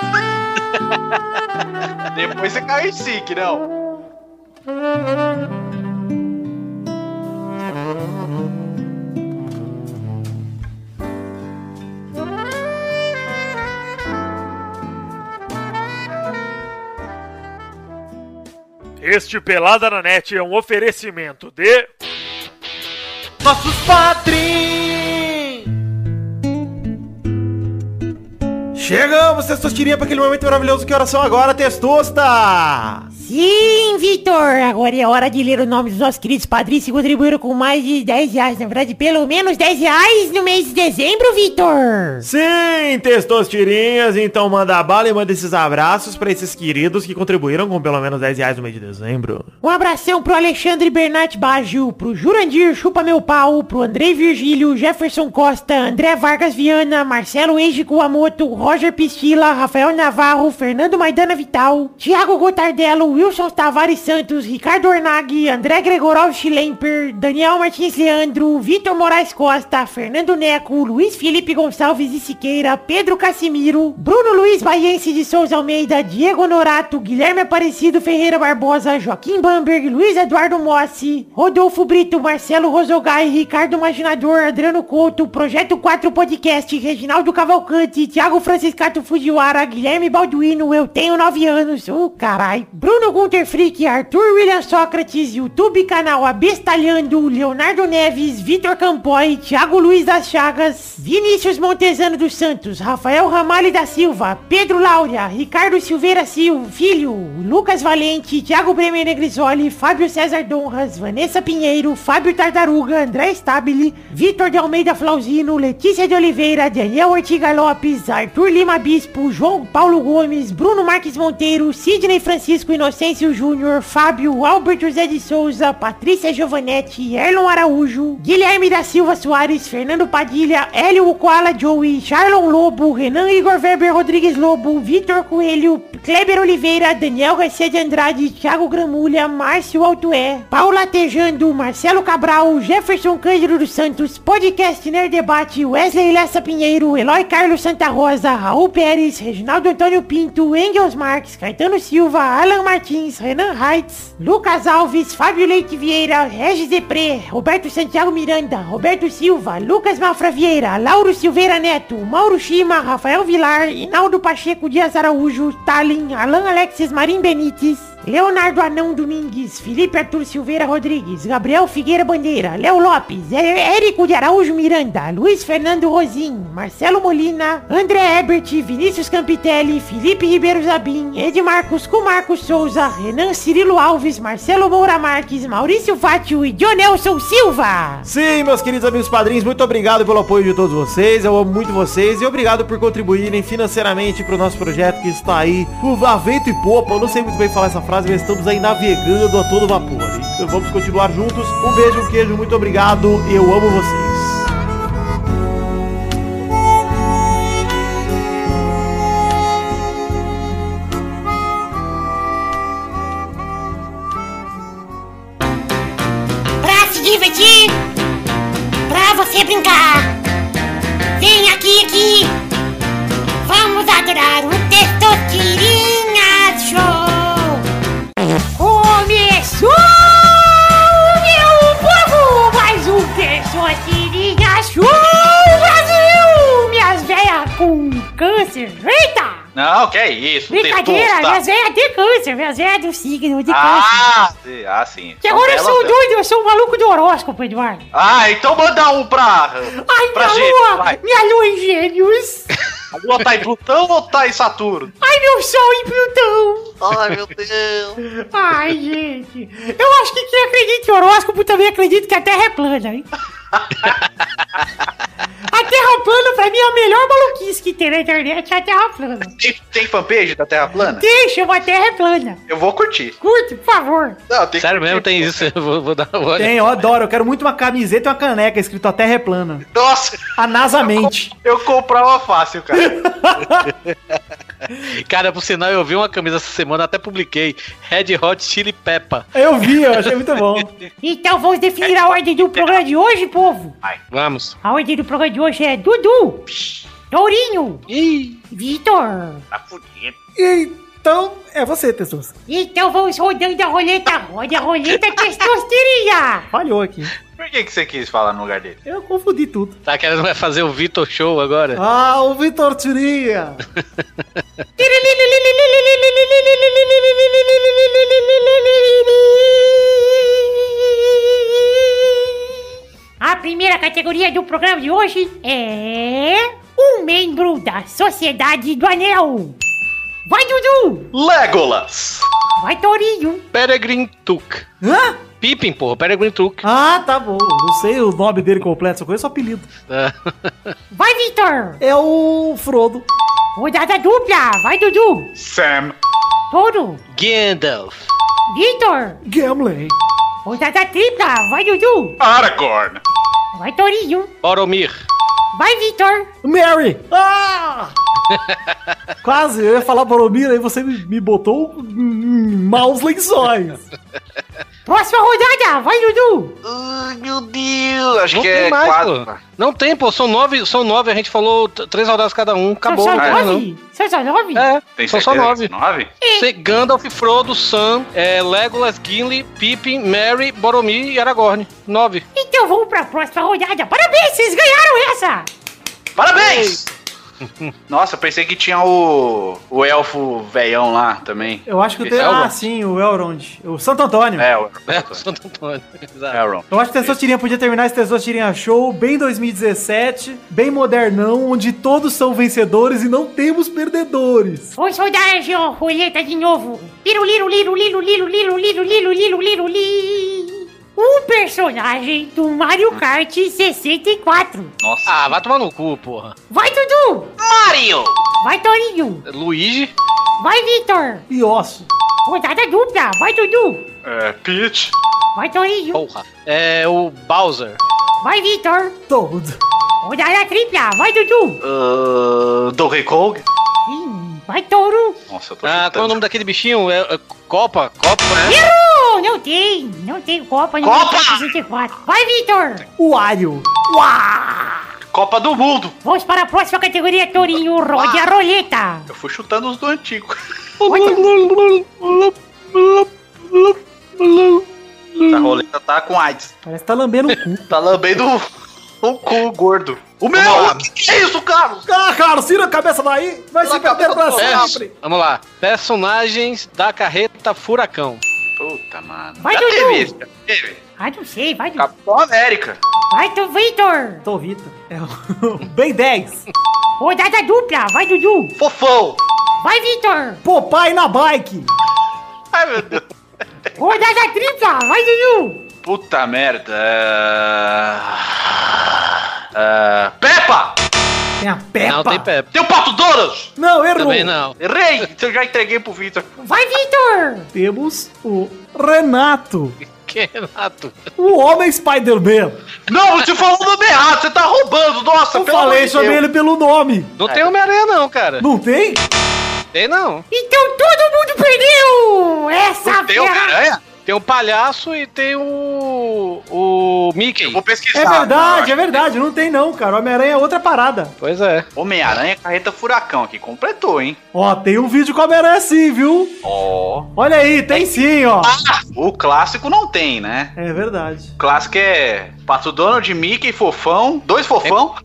(laughs) Depois você cai em si, que não. Este Pelada na Net é um oferecimento de. Nossos padrinhos! Chegamos, Testostirinha, para aquele momento maravilhoso. Que horas são agora, Testosta? Sim, Vitor! Agora é hora de ler o nome dos nossos queridos padrinhos que contribuíram com mais de 10 reais. Na verdade, pelo menos 10 reais no mês de dezembro, Vitor! Sim, Testostirinhas. Então manda bala e manda esses abraços para esses queridos que contribuíram com pelo menos 10 reais no mês de dezembro. Um abração pro Alexandre Bernat Baggio, pro Jurandir Chupa Meu Pau, pro Andrei Virgílio, Jefferson Costa, André Vargas Viana, Marcelo Eiji Kuamoto, Roger Pistila, Rafael Navarro, Fernando Maidana Vital, Thiago Gotardello, Wilson Tavares Santos, Ricardo Ornag, André Gregorov Schlemper, Daniel Martins Leandro, Vitor Moraes Costa, Fernando Neco, Luiz Felipe Gonçalves e Siqueira, Pedro Casimiro, Bruno Luiz Baiense de Souza Almeida, Diego Norato, Guilherme Aparecido Ferreira Barbosa, Joaquim Bamberg, Luiz Eduardo Mossi, Rodolfo Brito, Marcelo Rosogai, Ricardo Imaginador, Adriano Couto, Projeto 4 Podcast, Reginaldo Cavalcante, Thiago Franciscato Fujiwara, Guilherme Balduino, eu tenho 9 anos, ô carai, Bruno Gunter Frick, Arthur William Sócrates, YouTube canal Abestalhando, Leonardo Neves, Vitor Campoy, Thiago Luiz das Chagas, Vinícius Montezano dos Santos, Rafael Ramalho da Silva, Pedro Laura, Ricardo Silveira Silva, Filho, Lucas Valente, Thiago Bremer Negrisoli, Fábio César Donras, Vanessa Pinheiro, Fábio Tartaruga, André Stabile, Vitor de Almeida Flauzino, Letícia de Oliveira, Daniel Ortiga Lopes, Arthur Lima Bispo, João Paulo Gomes, Bruno Marques Monteiro, Sidney Francisco Inocêncio Júnior, Fábio Albert José de Souza, Patrícia Giovanetti, Erlon Araújo, Guilherme da Silva Soares, Fernando Padilha, Hélio Koala Joey, Charlon Lobo, Renan Igor Weber Rodrigues Lobo, Vitor Coelho, Kleber Oliveira, Daniel Garcia de Andrade, Thiago Gramulha, Márcio Altué, Paula Tejando, Marcelo Cabral, Jefferson Cândido dos Santos, Podcast Nerd Debate, Wesley Lessa Pinheiro, Eloy Carlos Santa Rosa, Raul Pérez, Reginaldo Antônio Pinto, Engels Marques, Caetano Silva, Alan Martins, Renan Heitz, Lucas Alves, Fábio Leite Vieira, Regis Depré, Roberto Santiago Miranda, Roberto Silva, Lucas Mafra Vieira, Lauro Silveira Neto, Mauro Shima, Rafael Vilar, Inaldo Pacheco Dias Araújo, Stalin, Alan Alexis Marim Benites, Leonardo Anão Domingues, Felipe Arthur Silveira Rodrigues, Gabriel Figueira Bandeira, Léo Lopes, É- Érico de Araújo Miranda, Luiz Fernando Rosim, Marcelo Molina, André Ebert, Vinícius Campitelli, Felipe Ribeiro Zabim, Edmarcos Marcos Souza, Renan Cirilo Alves, Marcelo Moura Marques, Maurício Fátio e Dionelson Silva. Sim, meus queridos amigos padrinhos, muito obrigado pelo apoio de todos vocês. Eu amo muito vocês e obrigado por contribuírem financeiramente para o nosso projeto que está aí o a vento e popa. Eu não sei muito bem falar essa frase, mas estamos aí navegando a todo vapor. Então vamos continuar juntos. Um beijo, um queijo, muito obrigado. Eu amo vocês. Isso? Brincadeira, testosta- minhas velhas de câncer, minhas velhas do signo de câncer. Ah, sim, ah, sim. Que agora eu sou doido, eu sou o maluco do horóscopo, Eduardo. Ah, então manda um pra. Ai, pra minha gente, lua, vai. minha lua em gêmeos. (laughs) A lua tá em Plutão ou tá em Saturno? Ai, meu sol em Plutão. Ai, meu Deus. Ai, gente. Eu acho que quem acredita em horóscopo também acredita que a Terra é plana, hein? (laughs) A Terra plana, pra mim, é a melhor maluquice que tem na internet, é a Terra plana. Tem, tem fanpage da Terra plana? Tem, chama a Terra é plana. Eu vou curtir. Curte, por favor. Não, tem que Sério mesmo, tem isso. Eu vou, vou dar uma olhada. Tem, eu adoro. Eu quero muito uma camiseta e uma caneca escrito A Terra é plana. Nossa, A NASA mente. eu comprava fácil, cara. (laughs) Cara, por sinal, eu vi uma camisa essa semana, até publiquei. Red Hot Chili Peppa. Eu vi, eu achei muito bom. (laughs) Então vamos definir a ordem do programa de hoje, povo. Vamos. A ordem do programa de hoje é Dudu, Tourinho, Ih, Vitor. Tá fudido. Então, é você, Tessus. Então vamos rodando a roleta. Roda a roleta (laughs) testosteria. Falhou aqui. Por que, que você quis falar no lugar dele? Eu confundi tudo. tá querendo fazer o Vitor Show agora? Ah, o Vitor Tirinha. (laughs) A primeira categoria do programa de hoje é um membro da Sociedade do Anel. Vai, Dudu! Legolas. Vai, Torinho! Peregrine Took. Hã? Pippin, porra, Peregrine Took. Ah, tá bom. Não sei o nome dele completo, só conheço o apelido. Tá. (laughs) Vai, Vitor! É o Frodo. Rodada dupla! Vai, Dudu! Sam. Toro! Gandalf. Vitor! Gimli. Rodada tripla! Vai, Dudu! Aragorn. Vai, Torinho! Boromir. Vai, Vitor! Mary. Ah! (laughs) Quase, eu ia falar Boromir, aí você me, botou maus lençóis. Próxima rodada! Vai, Dudu! Ai, meu Deus. Acho Não que tem é mais, quatro. pô. Não tem, pô. São nove, são nove. A gente falou três rodadas cada um. Acabou. São só não. nove? São só nove? É, Tem são só nove. nove? Gandalf, Frodo, Sam, é, Legolas, Gimli, Pippin, Merry, Boromir e Aragorn. Nove. Então vamos pra próxima rodada. Parabéns, vocês ganharam essa! Parabéns! Nossa, eu pensei que tinha o, o elfo veião lá também. Eu acho que o Esse te... é o Ah, sim, o Elrond. O Santo Antônio. É, o É, o Santo Antônio. Exato. Elrond. Eu acho que Testosterinha podia terminar esse Testosterinha Show bem 2017, bem modernão, onde todos são vencedores e não temos perdedores. Ô, soldagem, ó, roleta de novo. Liro, liro, liro, liro, liro, liro, liro, liro, liro, liro, li. Um personagem do Mario Kart 64. Nossa. Ah, vai tomar no cu, porra. Vai, Dudu! Mario! Vai, Torinho! Luigi. Vai, Victor! E osso. Rodada dupla! Vai, Dudu! É, Peach. Vai, Torinho! Porra. É o Bowser. Vai, Victor! Toad. Rodada tripla! Vai, Dudu! Uh, Donkey Kong. Vai, Touro! Nossa, eu tô Ah, qual é o nome daquele bichinho? É, é Copa? Copa, né? Errou! Não tem! Não tem Copa no Copa! Mario Kart 64. Vai, Victor! O Wario. Copa do Mundo. Vamos para a próxima categoria, Torinho. Rode a roleta! Eu fui chutando os do antigo. A roleta tá com AIDS. Parece que tá lambendo o cu. Tá lambendo o, o cu gordo. O meu! O que, que é isso, Carlos? Ah, Carlos, tira a cabeça daí. Vai se perder pra sempre. Vamos lá. Personagens da carreta Furacão. Puta, mano. Vai, Já Dudu. teve isso, já teve. Ah, não sei. Vai, Dudu. Capitão América. Vai, tu, Victor! Tô Vitor. É o (laughs) Bem 10. Rodada dupla! Vai, Dudu! Fofão. Vai, Victor! Popai na bike. Ai, meu Deus. Rodada tripla! Vai, Dudu! Puta merda. É... É... Peppa! Tem a Peppa. Não tem Pepe. Tem o Pato Doras! Não, errou. Também não. Errei! Eu já entreguei pro Victor. Vai, Victor! Temos o Renato. Que Renato? O Homem Spider-Man. Não, você falou o nome errado, você tá roubando. Nossa, Eu pelo amor falei, chamei Deus. ele pelo nome. Não tem Homem-Aranha, não, cara. Não tem? Tem não. Então todo mundo perdeu! Essa Não tem. Homem-Aranha? Tem o palhaço e tem o. o Mickey. Eu vou pesquisar. É verdade, é verdade. Não tem não, cara. Homem-Aranha é outra parada. Pois é. Homem-Aranha Carreta Furacão aqui. Completou, hein? Ó, tem um vídeo com a Homem-Aranha sim, viu? Ó. Olha aí, tem sim, ó. O clássico não tem, né? É verdade. O clássico é Pato Donald, Mickey, Fofão. Dois Fofão.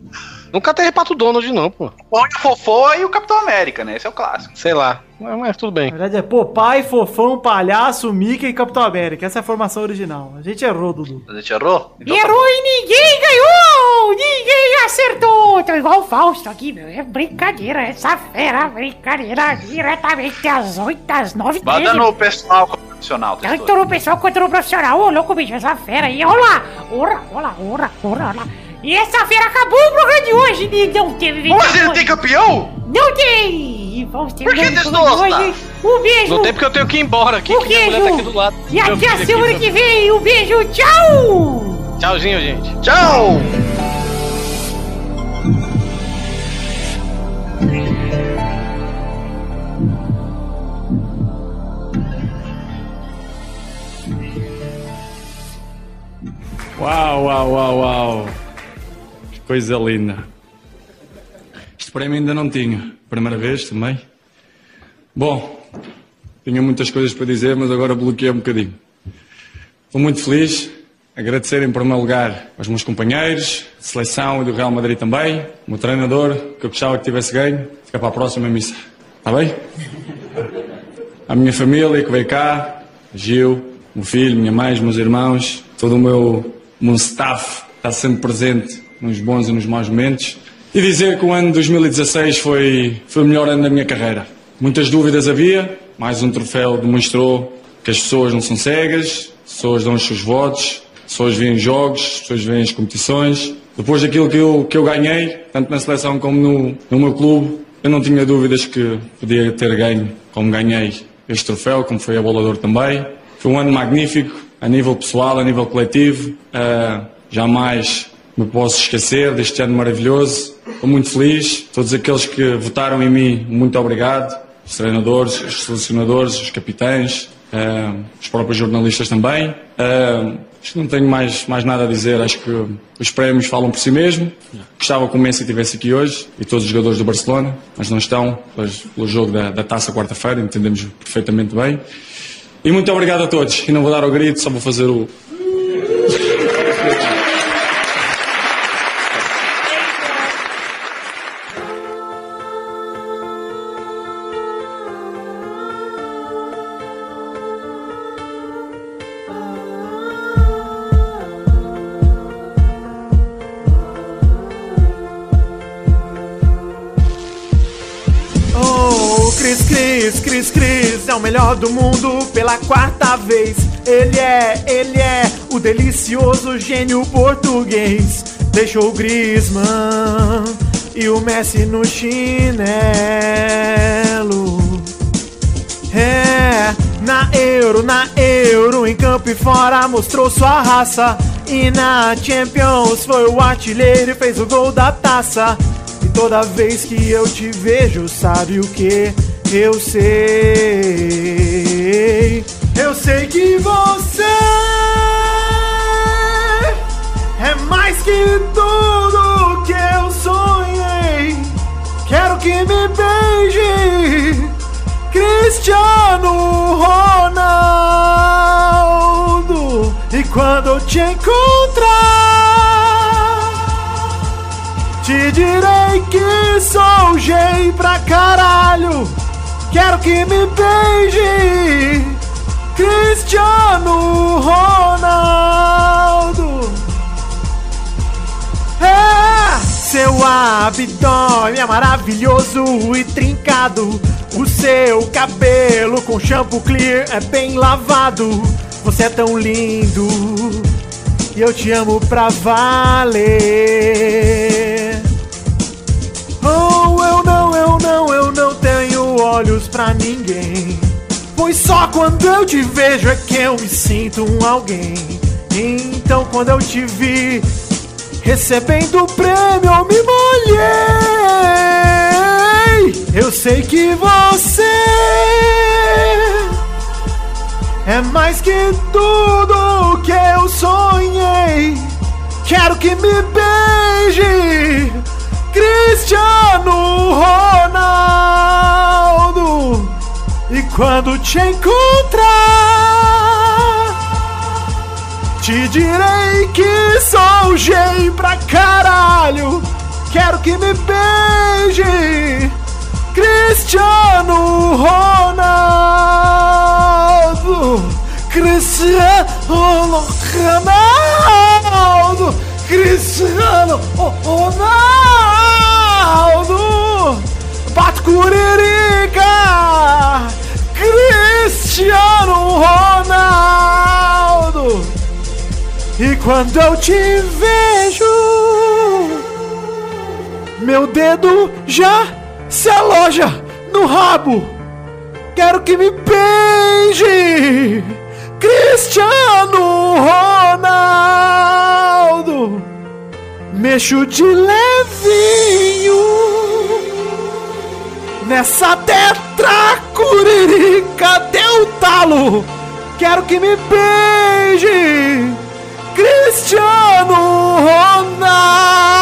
Nunca teve Pato Donald, não, pô. Fofão e a Fofó e o Capitão América, né? Esse é o clássico. Sei lá. Mas, mas tudo bem. Na verdade é Popeye, Fofão, Palhaço, Mickey e Capitão América. Essa é a formação original. A gente errou, Dudu. A gente errou? Então tá Errou e ninguém ganhou! Ninguém acertou! Tô igual o Fausto aqui, meu. É brincadeira, essa fera, brincadeira diretamente às 8, às 9 bom. Manda no pessoal profissional. Tanto Testor. no pessoal quanto no profissional. Ô, louco, bicho, essa fera aí. Olha lá! Ora, ora, ora, ora, ora. E essa fera acabou o programa de hoje. né? Não teve Mas ele tem campeão? Não tem! Vamos ter Por que um desgosta? Um beijo! Não tem porque eu tenho que ir embora aqui, O que minha mulher tá aqui do lado. E até a aqui, semana meu- que vem. Um beijo, tchau! Tchauzinho, gente. Tchau! Uau, uau, uau, uau. Coisa linda. Isto para mim ainda não tinha. Primeira vez também. Bom, tinha muitas coisas para dizer, mas agora bloqueei um bocadinho. Estou muito feliz. Agradecer em primeiro lugar aos meus companheiros, seleção e do Real Madrid também, o meu treinador, que eu gostava que tivesse ganho. Fica para a próxima missa. Está bem? à minha família que veio cá, Gil, meu filho, minha mãe, meus irmãos, todo o meu, meu staff está sempre presente nos bons e nos maus momentos. E dizer que o ano de 2016 foi, foi o melhor ano da minha carreira. Muitas dúvidas havia, mais um troféu demonstrou que as pessoas não são cegas, as pessoas dão os seus votos, as pessoas veem jogos, as pessoas veem as competições. Depois daquilo que eu, que eu ganhei, tanto na seleção como no, no meu clube, eu não tinha dúvidas que podia ter ganho como ganhei este troféu, como foi a Bolador também. Foi um ano magnífico, a nível pessoal, a nível coletivo. Ah, jamais me posso esquecer deste ano maravilhoso. Estou muito feliz. Todos aqueles que votaram em mim, muito obrigado. Os treinadores, os selecionadores, os capitães, ah, os próprios jornalistas também. Ah, acho que não tenho mais, mais nada a dizer. Acho que os prémios falam por si mesmo. Gostava que o Messi estivesse aqui hoje e todos os jogadores do Barcelona, mas não estão, pois, pelo jogo da, da taça quarta-feira, entendemos perfeitamente bem. E muito obrigado a todos. E não vou dar ao grito, só vou fazer o. melhor do mundo pela quarta vez. Ele é, ele é o delicioso gênio português. Deixou o Griezmann e o Messi no chinelo. É, na Euro, na Euro, em campo e fora mostrou sua raça. E na Champions foi o artilheiro e fez o gol da taça. E toda vez que eu te vejo, sabe o que eu sei? Eu sei que você é mais que tudo que eu sonhei. Quero que me beije, Cristiano Ronaldo. E quando te encontrar, te direi que sou gay pra caralho. Quero que me beije, Cristiano Ronaldo. É, seu abdômen é maravilhoso e trincado. O seu cabelo com shampoo clear é bem lavado. Você é tão lindo e eu te amo pra valer. Oh, eu não, eu não, eu não tenho olhos pra ninguém. Pois só quando eu te vejo é que eu me sinto um alguém. Então quando eu te vi recebendo o prêmio, eu me molhei. Eu sei que você é mais que tudo que eu sonhei. Quero que me beije, Cristiano Ronaldo. E quando te encontrar, te direi que sou gay pra caralho. Quero que me beije, Cristiano Ronaldo. Cristiano Ronaldo. Cristiano Ronaldo. Bate curirica. Cristiano Ronaldo. E quando eu te vejo, meu dedo já se aloja no rabo. Quero que me beije, Cristiano Ronaldo. Mexo de levinho nessa tetracuririca deu talo. Quero que me beije, Cristiano Ronaldo.